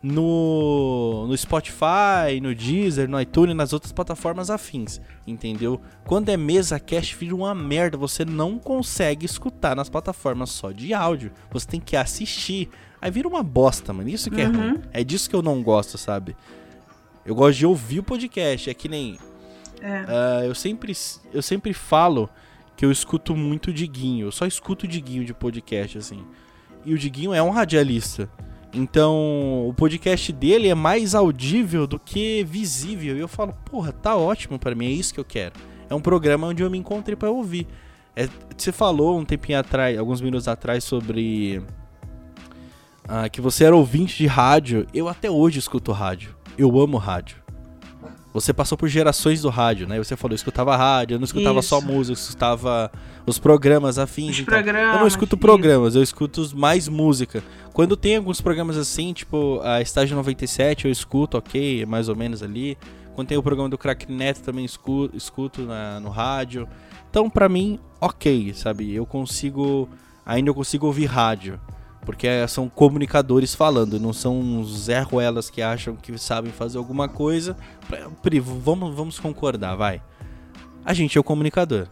no, no Spotify, no Deezer, no iTunes, nas outras plataformas afins, entendeu? Quando é mesa cast, vira uma merda, você não consegue escutar nas plataformas só de áudio, você tem que assistir. Aí vira uma bosta, mano, isso que é ruim. Uhum. É disso que eu não gosto, sabe? Eu gosto de ouvir o podcast, é que nem... É. Uh, eu, sempre, eu sempre falo que eu escuto muito o Diguinho, eu só escuto o Diguinho de podcast, assim. E o Diguinho é um radialista. Então, o podcast dele é mais audível do que visível. E eu falo, porra, tá ótimo para mim, é isso que eu quero. É um programa onde eu me encontrei para ouvir. É, você falou um tempinho atrás, alguns minutos atrás, sobre ah, que você era ouvinte de rádio. Eu até hoje escuto rádio. Eu amo rádio. Você passou por gerações do rádio, né? Você falou, eu escutava rádio, eu não escutava isso. só música, eu escutava os programas afins. Os então. programas, eu não escuto programas, isso. eu escuto mais música. Quando tem alguns programas assim, tipo a Estágio 97, eu escuto, ok, mais ou menos ali. Quando tem o programa do Crack Neto, também escuto, escuto na, no rádio. Então, pra mim, ok, sabe? Eu consigo. Ainda eu consigo ouvir rádio. Porque são comunicadores falando, não são uns Zé Ruelas que acham que sabem fazer alguma coisa. Pri, vamos, vamos concordar, vai. A gente é o comunicador.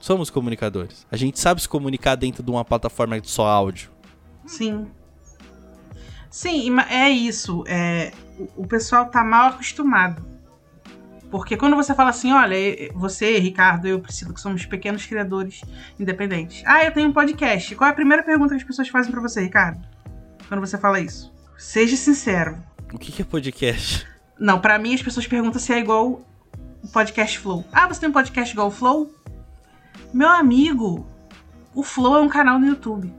Somos comunicadores. A gente sabe se comunicar dentro de uma plataforma de só áudio. Sim. Sim, é isso. É, o pessoal tá mal acostumado. Porque quando você fala assim, olha, você, Ricardo, eu, Priscila, que somos pequenos criadores independentes. Ah, eu tenho um podcast. Qual é a primeira pergunta que as pessoas fazem para você, Ricardo? Quando você fala isso? Seja sincero. O que é podcast? Não, para mim as pessoas perguntam se é igual o podcast Flow. Ah, você tem um podcast igual o Flow? Meu amigo, o Flow é um canal no YouTube.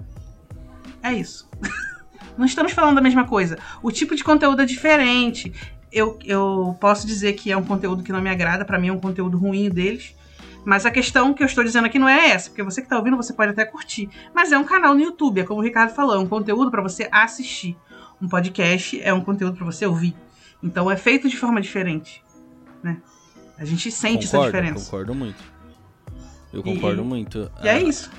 É isso. Não estamos falando da mesma coisa. O tipo de conteúdo é diferente. Eu, eu posso dizer que é um conteúdo que não me agrada, para mim é um conteúdo ruim deles. Mas a questão que eu estou dizendo aqui não é essa, porque você que está ouvindo, você pode até curtir. Mas é um canal no YouTube, é como o Ricardo falou, é um conteúdo para você assistir. Um podcast é um conteúdo para você ouvir. Então é feito de forma diferente, né? A gente sente concordo, essa diferença. Concordo muito. Eu concordo e, muito. E é ah, é isso.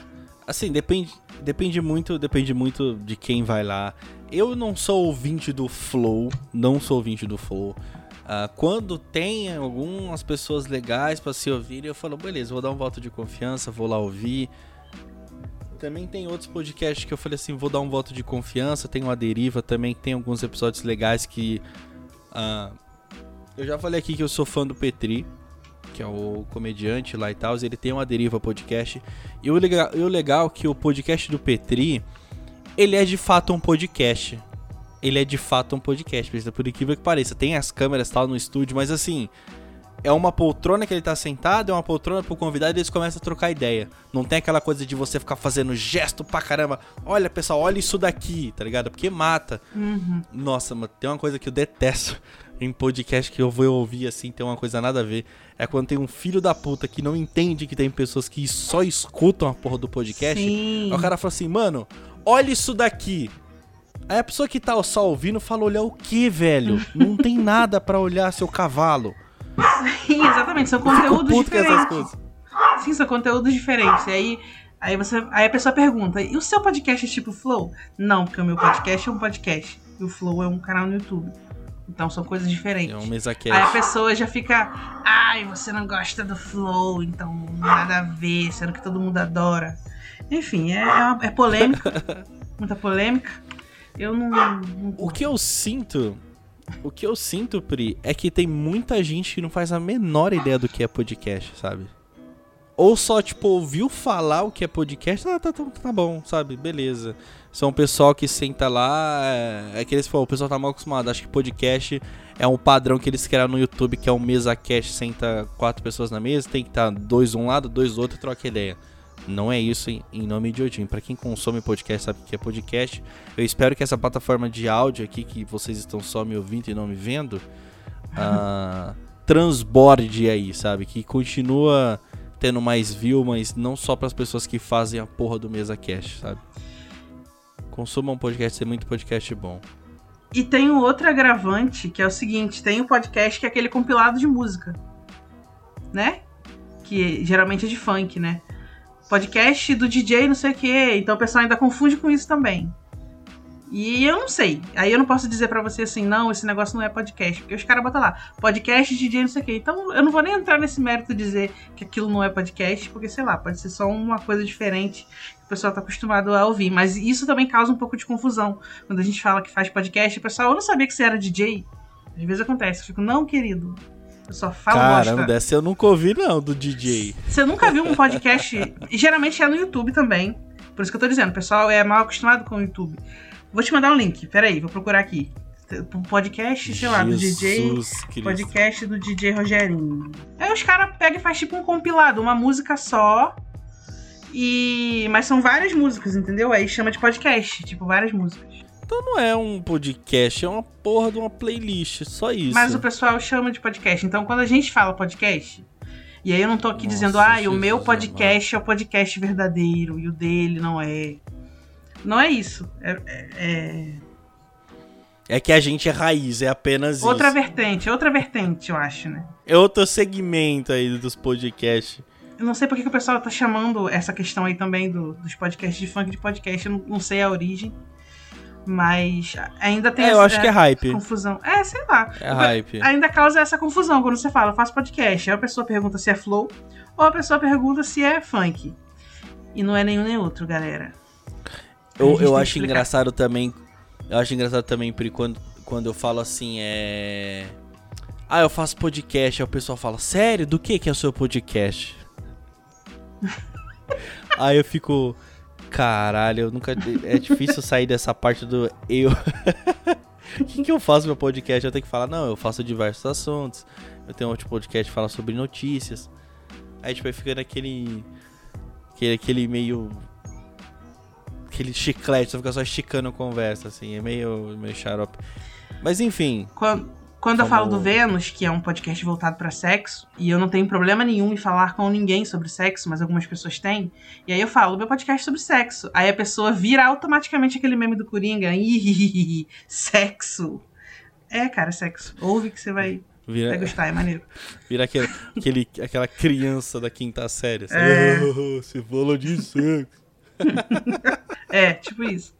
Assim, depende, depende muito, depende muito de quem vai lá. Eu não sou ouvinte do Flow, não sou ouvinte do Flow. Uh, quando tem algumas pessoas legais para se ouvir, eu falo, beleza, vou dar um voto de confiança, vou lá ouvir. Também tem outros podcasts que eu falei assim, vou dar um voto de confiança. Tem uma deriva também, tem alguns episódios legais que. Uh, eu já falei aqui que eu sou fã do Petri que é o comediante lá e tal, ele tem uma deriva podcast. E o legal, e o legal é que o podcast do Petri, ele é de fato um podcast. Ele é de fato um podcast, por incrível que pareça. Tem as câmeras tal no estúdio, mas assim, é uma poltrona que ele tá sentado, é uma poltrona pro convidado e eles começam a trocar ideia. Não tem aquela coisa de você ficar fazendo gesto pra caramba. Olha, pessoal, olha isso daqui, tá ligado? Porque mata. Uhum. Nossa, mas tem uma coisa que eu detesto em podcast que eu vou ouvir assim, tem uma coisa nada a ver. É quando tem um filho da puta que não entende que tem pessoas que só escutam a porra do podcast. Sim. Aí o cara fala assim, mano, olha isso daqui. Aí a pessoa que tá só ouvindo fala, olhar o que, velho? Não tem nada para olhar seu cavalo. Sim, exatamente, são conteúdos diferentes. Sim, são conteúdos diferentes. E aí, aí, você, aí a pessoa pergunta: e o seu podcast é tipo Flow? Não, porque o meu podcast é um podcast. E o Flow é um canal no YouTube. Então são coisas diferentes. É um mesa Aí a pessoa já fica, ai, você não gosta do flow, então nada a ver, sendo que todo mundo adora. Enfim, é, é, é polêmica, muita polêmica. Eu não, não. O que eu sinto o que eu sinto, Pri, é que tem muita gente que não faz a menor ideia do que é podcast, sabe? Ou só, tipo, ouviu falar o que é podcast, ah, tá, tá, tá bom, sabe? Beleza. São o pessoal que senta lá, é, é que eles falam, o pessoal tá mal acostumado. Acho que podcast é um padrão que eles criaram no YouTube, que é um mesa cast, senta quatro pessoas na mesa, tem que estar tá dois um lado, dois do outro e troca ideia. Não é isso em, em nome de Odin. Para quem consome podcast sabe o que é podcast. Eu espero que essa plataforma de áudio aqui, que vocês estão só me ouvindo e não me vendo, uh, transborde aí, sabe? Que continua tendo mais view, mas não só para as pessoas que fazem a porra do mesa cast, sabe? Consumam um podcast, é muito podcast bom. E tem um outro agravante, que é o seguinte, tem um podcast que é aquele compilado de música, né? Que geralmente é de funk, né? podcast do DJ não sei o quê. Então o pessoal ainda confunde com isso também. E eu não sei. Aí eu não posso dizer para você assim, não, esse negócio não é podcast. Porque os caras botam lá, podcast DJ não sei o quê. Então eu não vou nem entrar nesse mérito de dizer que aquilo não é podcast, porque sei lá, pode ser só uma coisa diferente o pessoal tá acostumado a ouvir. Mas isso também causa um pouco de confusão. Quando a gente fala que faz podcast, o pessoal, eu não sabia que você era DJ. Às vezes acontece. Eu fico, não, querido, eu só falo Caramba, bosta. dessa eu nunca ouvi não, do DJ. Você nunca viu um podcast... geralmente é no YouTube também. Por isso que eu tô dizendo, o pessoal é mal acostumado com o YouTube. Vou te mandar um link, peraí, vou procurar aqui. Podcast, sei lá, do DJ. Cristo. Podcast do DJ Rogerinho. Aí os caras pegam e faz tipo um compilado, uma música só. E. Mas são várias músicas, entendeu? Aí chama de podcast, tipo, várias músicas. Então não é um podcast, é uma porra de uma playlist, só isso. Mas o pessoal chama de podcast. Então quando a gente fala podcast, e aí eu não tô aqui Nossa, dizendo, ah, o meu podcast é o podcast verdadeiro e o dele não é. Não é isso. É, é, é... é que a gente é raiz, é apenas outra isso. vertente, outra vertente, eu acho, né? É outro segmento aí dos podcasts. Eu não sei porque que o pessoal tá chamando essa questão aí também do, dos podcasts de funk de podcast. Eu não, não sei a origem. Mas ainda tem é, essa eu acho que é hype. confusão. É, sei lá. É hype. Ainda causa essa confusão quando você fala, eu faço podcast. Aí a pessoa pergunta se é flow, ou a pessoa pergunta se é funk. E não é nenhum nem outro, galera. Eu, eu acho engraçado também. Eu acho engraçado também porque quando, quando eu falo assim, é. Ah, eu faço podcast. Aí o pessoal fala, sério? Do que, que é o seu podcast? aí eu fico. Caralho, eu nunca. É difícil sair dessa parte do eu. O que, que eu faço no meu podcast? Eu tenho que falar, não, eu faço diversos assuntos. Eu tenho outro podcast que fala sobre notícias. Aí, tipo, aí fica naquele. Aquele, aquele meio. Aquele chiclete, você fica só esticando a conversa, assim. É meio, meio xarope. Mas enfim. Quando, quando eu falo do Vênus, que é um podcast voltado para sexo, e eu não tenho problema nenhum em falar com ninguém sobre sexo, mas algumas pessoas têm, e aí eu falo, meu podcast é sobre sexo. Aí a pessoa vira automaticamente aquele meme do Coringa, Ih, sexo. É, cara, sexo. Ouve que você vai, vira, vai gostar, é maneiro. Vira aquele, aquele, aquela criança da quinta série. Assim, é. oh, você falou de sexo. é, tipo isso.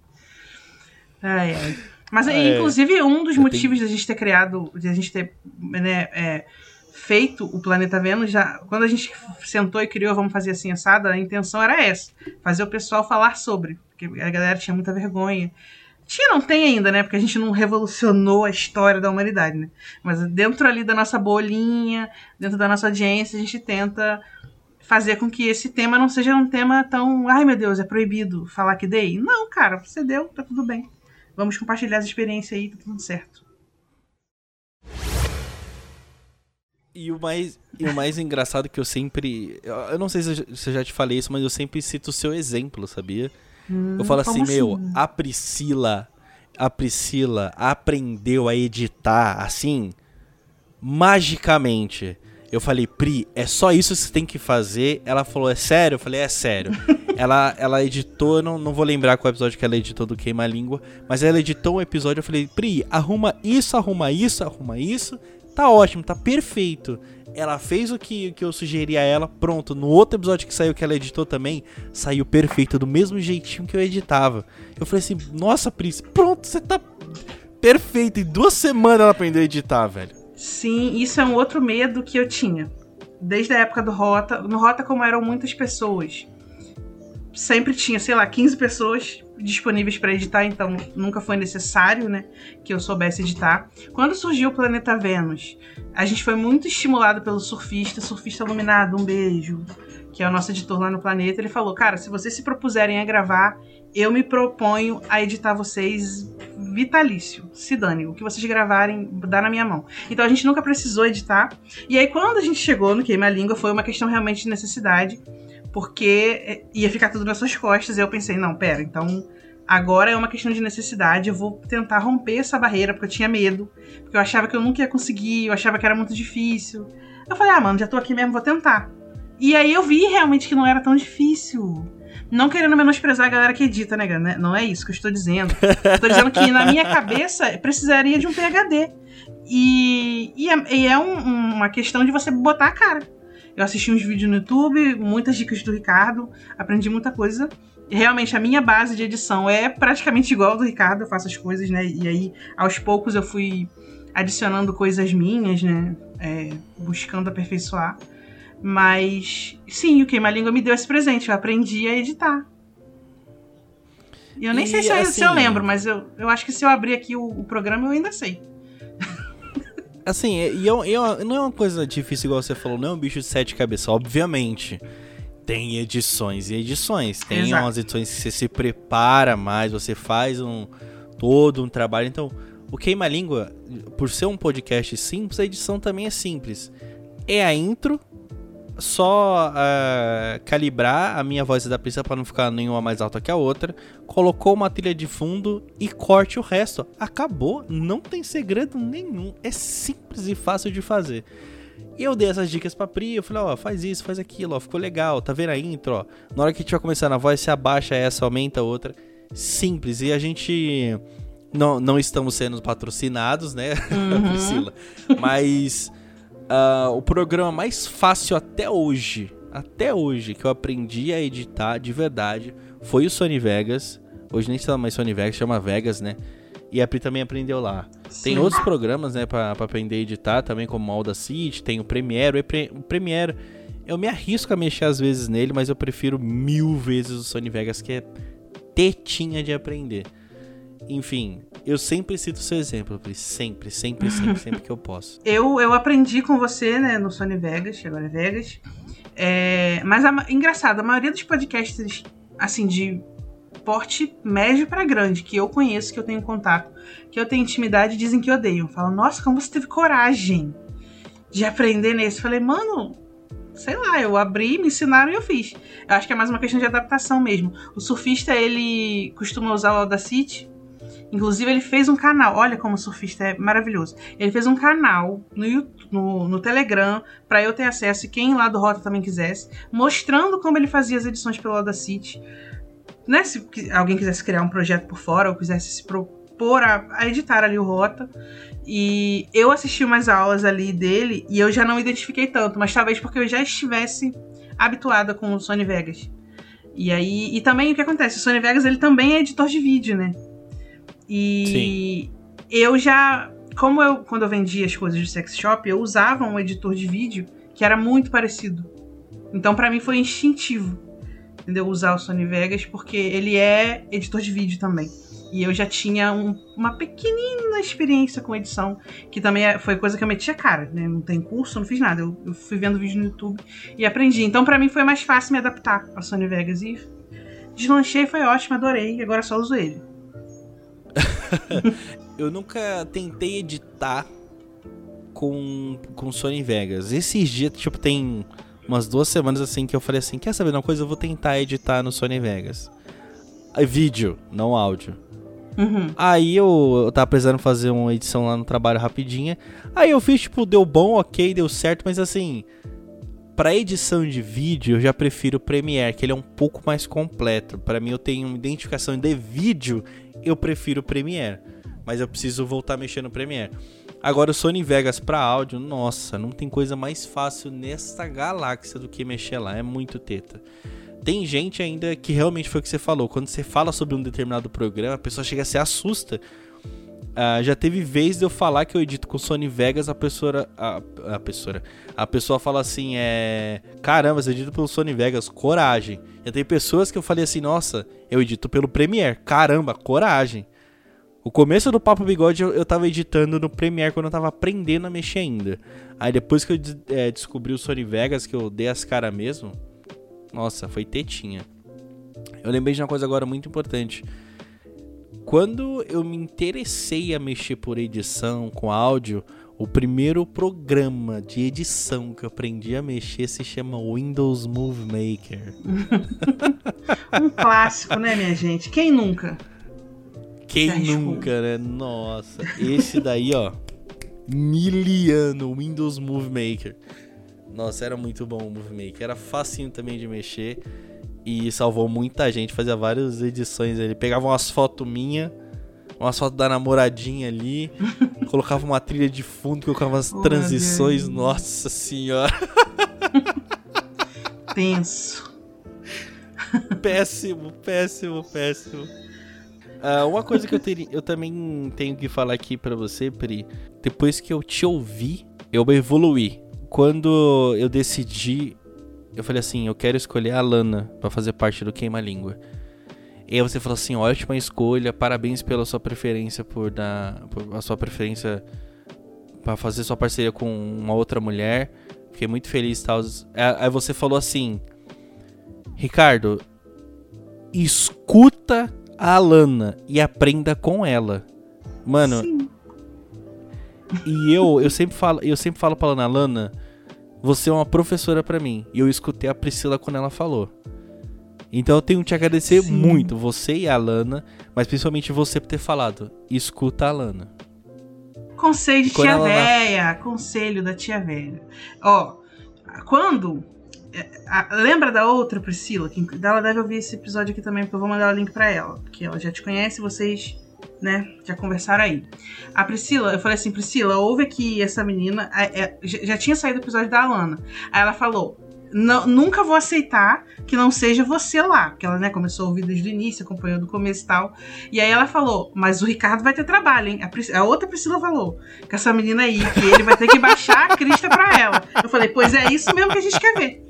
Ai, ai. Mas, é, inclusive, um dos motivos tenho... de a gente ter criado, de a gente ter né, é, feito o Planeta Vênus, já, quando a gente sentou e criou Vamos Fazer Assim Assada, a intenção era essa, fazer o pessoal falar sobre, porque a galera tinha muita vergonha. Tinha, não tem ainda, né? Porque a gente não revolucionou a história da humanidade, né? Mas dentro ali da nossa bolinha, dentro da nossa audiência, a gente tenta fazer com que esse tema não seja um tema tão, ai meu Deus, é proibido falar que dei. Não, cara, você deu, tá tudo bem. Vamos compartilhar essa experiência aí, tá tudo certo. E o mais, e o mais engraçado que eu sempre. Eu não sei se eu já te falei isso, mas eu sempre cito o seu exemplo, sabia? Hum, eu falo assim, assim, meu, a Priscila. A Priscila aprendeu a editar assim, magicamente. Eu falei, Pri, é só isso que você tem que fazer. Ela falou, é sério? Eu falei, é sério. ela, ela editou, não, não vou lembrar qual episódio que ela editou do Queima Língua, mas ela editou um episódio. Eu falei, Pri, arruma isso, arruma isso, arruma isso. Tá ótimo, tá perfeito. Ela fez o que, que eu sugeri a ela, pronto. No outro episódio que saiu, que ela editou também, saiu perfeito, do mesmo jeitinho que eu editava. Eu falei assim, nossa, Pri, pronto, você tá perfeito. Em duas semanas ela aprendeu a editar, velho. Sim, isso é um outro medo que eu tinha. Desde a época do Rota. No Rota, como eram muitas pessoas, sempre tinha, sei lá, 15 pessoas disponíveis para editar, então nunca foi necessário, né, que eu soubesse editar. Quando surgiu o Planeta Vênus, a gente foi muito estimulado pelo surfista, surfista iluminado, um beijo, que é o nosso editor lá no planeta. Ele falou: "Cara, se vocês se propuserem a gravar, eu me proponho a editar vocês vitalício. Se dane, o que vocês gravarem dá na minha mão. Então a gente nunca precisou editar. E aí quando a gente chegou no Queima a Língua foi uma questão realmente de necessidade, porque é, ia ficar tudo nas suas costas. E eu pensei, não, pera, então agora é uma questão de necessidade, eu vou tentar romper essa barreira, porque eu tinha medo, porque eu achava que eu nunca ia conseguir, eu achava que era muito difícil. Eu falei, ah, mano, já tô aqui mesmo, vou tentar. E aí eu vi realmente que não era tão difícil. Não querendo menosprezar a galera que edita, né, né? Não é isso que eu estou dizendo. Estou dizendo que na minha cabeça precisaria de um PHD. E, e é, e é um, uma questão de você botar a cara. Eu assisti uns vídeos no YouTube, muitas dicas do Ricardo, aprendi muita coisa. Realmente a minha base de edição é praticamente igual ao do Ricardo, eu faço as coisas, né? E aí, aos poucos, eu fui adicionando coisas minhas, né? É, buscando aperfeiçoar. Mas sim, o Queima Língua me deu esse presente. Eu aprendi a editar. E eu nem e, sei se, assim, eu, se, eu, lembro, mas eu, eu acho que se eu abrir aqui o, o programa eu ainda sei. Assim, e eu, eu, não é uma coisa difícil igual você falou, não é um bicho de sete cabeças, obviamente. Tem edições e edições. Tem Exato. umas edições que você se prepara mais, você faz um todo um trabalho. Então, o Queima Língua, por ser um podcast simples, a edição também é simples. É a intro, só uh, calibrar a minha voz da pista para não ficar nenhuma mais alta que a outra, colocou uma trilha de fundo e corte o resto. Acabou, não tem segredo nenhum, é simples e fácil de fazer. E eu dei essas dicas pra Pri, eu falei, ó, faz isso, faz aquilo, ó, ficou legal, tá vendo a intro, ó. Na hora que tiver começando a voz, você abaixa essa, aumenta a outra. Simples, e a gente... Não, não estamos sendo patrocinados, né, uhum. Priscila? Mas uh, o programa mais fácil até hoje até hoje, que eu aprendi a editar de verdade, foi o Sony Vegas. Hoje nem se chama mais Sony Vegas, chama Vegas, né? E a Pri também aprendeu lá. Sim. Tem outros programas, né, pra, pra aprender a editar também, como o Audacity, tem o Premiere. O Premiere, eu me arrisco a mexer às vezes nele, mas eu prefiro mil vezes o Sony Vegas, que é tetinha de aprender. Enfim, eu sempre cito seu exemplo, Pri. Sempre, sempre, sempre, sempre que eu posso. Eu, eu aprendi com você, né, no Sony Vegas, agora é Vegas. É, mas, a, engraçado, a maioria dos podcasts, assim, de porte médio para grande, que eu conheço, que eu tenho contato, que eu tenho intimidade, dizem que odeiam. Falam, nossa, como você teve coragem de aprender nesse? Falei, mano, sei lá, eu abri, me ensinaram e eu fiz. Eu acho que é mais uma questão de adaptação mesmo. O surfista, ele costuma usar o Audacity. Inclusive, ele fez um canal. Olha como o surfista é maravilhoso. Ele fez um canal no, YouTube, no, no Telegram para eu ter acesso e quem lá do Rota também quisesse, mostrando como ele fazia as edições pelo Audacity né, se alguém quisesse criar um projeto por fora ou quisesse se propor a, a editar ali o Rota. E eu assisti umas aulas ali dele e eu já não identifiquei tanto, mas talvez porque eu já estivesse habituada com o Sony Vegas. E aí, e também o que acontece? O Sony Vegas ele também é editor de vídeo, né? E Sim. eu já, como eu quando eu vendia as coisas de sex shop, eu usava um editor de vídeo que era muito parecido. Então para mim foi instintivo entendeu? Usar o Sony Vegas, porque ele é editor de vídeo também. E eu já tinha um, uma pequenina experiência com edição, que também é, foi coisa que eu meti a cara, né? Não tem curso, não fiz nada. Eu, eu fui vendo vídeo no YouTube e aprendi. Então, para mim, foi mais fácil me adaptar ao Sony Vegas. E deslanchei, foi ótimo, adorei. Agora só uso ele. eu nunca tentei editar com, com Sony Vegas. Esses dias, tipo, tem umas duas semanas assim que eu falei assim: quer saber uma coisa? Eu vou tentar editar no Sony Vegas. Aí, vídeo, não áudio. Uhum. Aí eu, eu tava precisando fazer uma edição lá no trabalho rapidinha. Aí eu fiz, tipo, deu bom, ok, deu certo, mas assim. Pra edição de vídeo, eu já prefiro o Premiere, que ele é um pouco mais completo. Para mim, eu tenho uma identificação de vídeo, eu prefiro o Premiere. Mas eu preciso voltar mexer no Premiere. Agora o Sony Vegas para áudio, nossa, não tem coisa mais fácil nessa galáxia do que mexer lá, é muito teta. Tem gente ainda que realmente foi o que você falou, quando você fala sobre um determinado programa, a pessoa chega a se assusta. Uh, já teve vez de eu falar que eu edito com Sony Vegas, a pessoa. A, a pessoa. A pessoa fala assim: é. Caramba, você edita pelo Sony Vegas, coragem. Já tem pessoas que eu falei assim: Nossa, eu edito pelo Premiere, caramba, coragem. O começo do Papo Bigode eu, eu tava editando no Premiere quando eu tava aprendendo a mexer ainda. Aí depois que eu é, descobri o Sony Vegas, que eu dei as caras mesmo, nossa, foi tetinha. Eu lembrei de uma coisa agora muito importante. Quando eu me interessei a mexer por edição com áudio, o primeiro programa de edição que eu aprendi a mexer se chama Windows Movie Maker. um clássico, né, minha gente? Quem nunca? Quem nunca, né? Nossa, esse daí, ó. Miliano, Windows Movie Maker. Nossa, era muito bom o Movie Maker. Era facinho também de mexer. E salvou muita gente. Fazia várias edições ali. Pegava umas fotos minhas. Umas fotos da namoradinha ali. colocava uma trilha de fundo, colocava umas oh, transições. Nossa senhora. Tenso. péssimo, péssimo, péssimo. Uh, uma coisa que eu, ter, eu também tenho que falar aqui para você, Pri, depois que eu te ouvi, eu evoluí. Quando eu decidi, eu falei assim, eu quero escolher a Lana para fazer parte do Queima Língua. E aí você falou assim, ótima escolha, parabéns pela sua preferência por dar, por a sua preferência para fazer sua parceria com uma outra mulher. Fiquei muito feliz, tal. Aí você falou assim, Ricardo, escuta a Alana e aprenda com ela. Mano. Sim. E eu, eu sempre falo, eu sempre falo pra Alana, Alana, você é uma professora para mim. E eu escutei a Priscila quando ela falou. Então eu tenho que te agradecer Sim. muito, você e a Alana, mas principalmente você por ter falado. Escuta a Alana. Conselho de tia véia, na... conselho da tia velha. Ó, quando é, lembra da outra Priscila? Que ela deve ouvir esse episódio aqui também, porque eu vou mandar o link para ela. Porque ela já te conhece, vocês, né, já conversaram aí. A Priscila, eu falei assim, Priscila, ouve aqui essa menina. É, já, já tinha saído o episódio da Alana. Aí ela falou: nunca vou aceitar que não seja você lá. Porque ela né, começou a ouvir desde o início, acompanhou do começo e tal. E aí ela falou: Mas o Ricardo vai ter trabalho, hein? A, Pris, a outra Priscila falou: Que essa menina aí, que ele vai ter que baixar a crista pra ela. Eu falei: Pois é isso mesmo que a gente quer ver.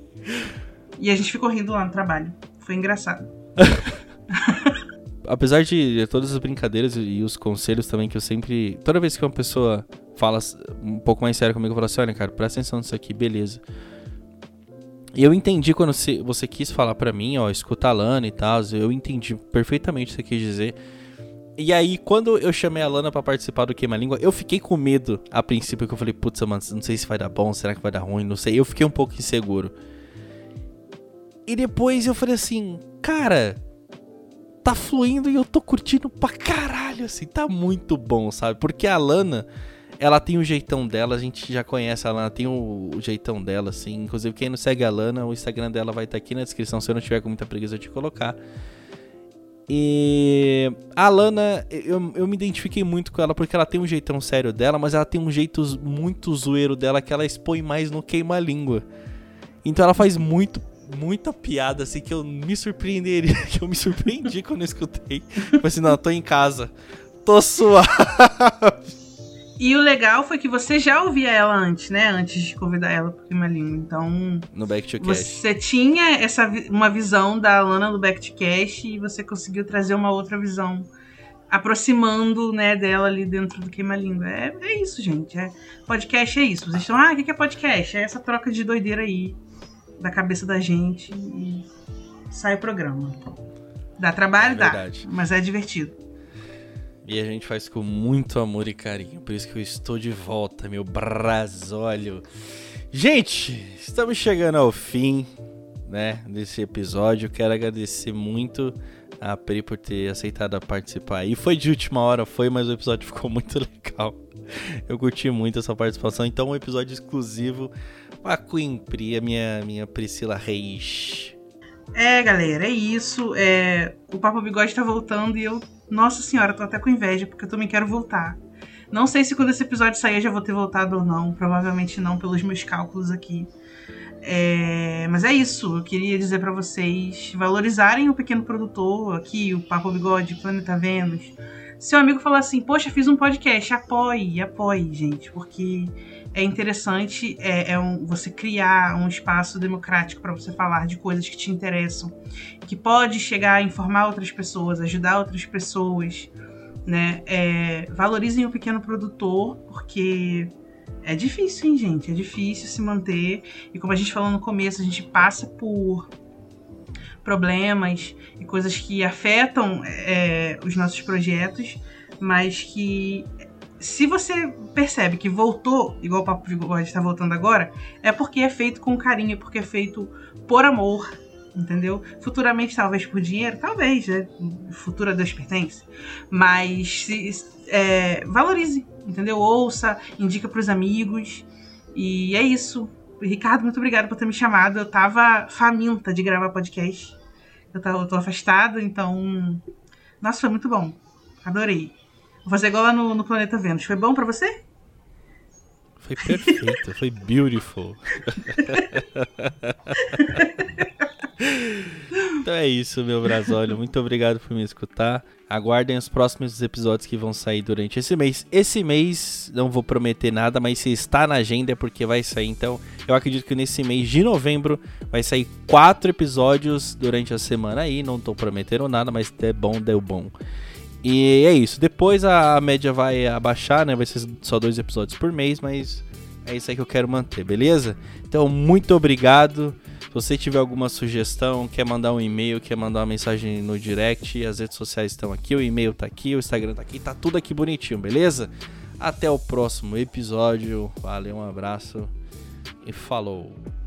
E a gente ficou rindo lá no trabalho. Foi engraçado. Apesar de todas as brincadeiras e os conselhos também que eu sempre. Toda vez que uma pessoa fala um pouco mais sério comigo, eu falo assim: olha, cara, presta atenção nisso aqui, beleza. E eu entendi quando você, quis falar para mim, ó, escuta a Lana e tal, eu entendi perfeitamente o que você quis dizer. E aí, quando eu chamei a Lana para participar do Queima Língua, eu fiquei com medo a princípio, que eu falei, putz, mano, não sei se vai dar bom, será que vai dar ruim, não sei. Eu fiquei um pouco inseguro. E depois eu falei assim, cara, tá fluindo e eu tô curtindo pra caralho, assim, tá muito bom, sabe? Porque a Lana, ela tem o jeitão dela, a gente já conhece a Lana, tem o, o jeitão dela, assim. Inclusive, quem não segue a Lana, o Instagram dela vai estar tá aqui na descrição, se eu não tiver com muita preguiça de colocar. E a Lana, eu, eu me identifiquei muito com ela porque ela tem um jeitão sério dela, mas ela tem um jeito muito zoeiro dela que ela expõe mais no queima-língua. Então ela faz muito, muita piada assim que eu me surpreenderia, que eu me surpreendi quando eu escutei. Falei assim, não, eu tô em casa. Tô suave. E o legal foi que você já ouvia ela antes, né? Antes de convidar ela pro Clima Língua. Então. No Back to Cash. Você tinha essa, uma visão da Lana do Back to Cash e você conseguiu trazer uma outra visão. Aproximando, né, dela ali dentro do Queima Língua. É, é isso, gente. É, podcast é isso. Vocês estão, ah, o que é podcast? É essa troca de doideira aí da cabeça da gente e sai o programa. Dá trabalho? Dá. Mas é divertido. E a gente faz com muito amor e carinho. Por isso que eu estou de volta, meu brasólio. Gente, estamos chegando ao fim, né, desse episódio. Quero agradecer muito a Pri por ter aceitado participar. E foi de última hora, foi, mas o episódio ficou muito legal. Eu curti muito essa participação. Então, um episódio exclusivo pra Queen Pri, a minha, minha Priscila Reis. É, galera, é isso. É, o Papo Bigode tá voltando e eu nossa senhora, tô até com inveja, porque eu também quero voltar. Não sei se quando esse episódio sair eu já vou ter voltado ou não. Provavelmente não, pelos meus cálculos aqui. É... Mas é isso. Eu queria dizer para vocês valorizarem o pequeno produtor aqui, o Papo Bigode, Planeta Vênus. Seu amigo falar assim, poxa, fiz um podcast, apoie, apoie, gente, porque é interessante é, é um, você criar um espaço democrático para você falar de coisas que te interessam, que pode chegar a informar outras pessoas, ajudar outras pessoas, né? É, valorizem o pequeno produtor, porque é difícil, hein, gente? É difícil se manter. E como a gente falou no começo, a gente passa por problemas e coisas que afetam é, os nossos projetos, mas que se você percebe que voltou, igual o Papo Vigor está voltando agora, é porque é feito com carinho, porque é feito por amor, entendeu? Futuramente, talvez por dinheiro, talvez, né? Futura Deus pertence. Mas se, é, valorize, entendeu? Ouça, indica para os amigos. E é isso. Ricardo, muito obrigado por ter me chamado. Eu tava faminta de gravar podcast. Eu, tô, eu tô afastado, então. Nossa, foi muito bom. Adorei. Vou fazer igual lá no, no Planeta Vênus. Foi bom para você? Foi perfeito, foi beautiful. então é isso, meu Brasólio. Muito obrigado por me escutar. Aguardem os próximos episódios que vão sair durante esse mês. Esse mês, não vou prometer nada, mas se está na agenda é porque vai sair. Então, eu acredito que nesse mês de novembro vai sair quatro episódios durante a semana aí. Não estou prometendo nada, mas é bom, deu bom. E é isso. Depois a média vai abaixar, né? Vai ser só dois episódios por mês, mas é isso aí que eu quero manter, beleza? Então, muito obrigado. Se você tiver alguma sugestão, quer mandar um e-mail, quer mandar uma mensagem no direct, as redes sociais estão aqui, o e-mail tá aqui, o Instagram tá aqui, tá tudo aqui bonitinho, beleza? Até o próximo episódio. Valeu, um abraço e falou.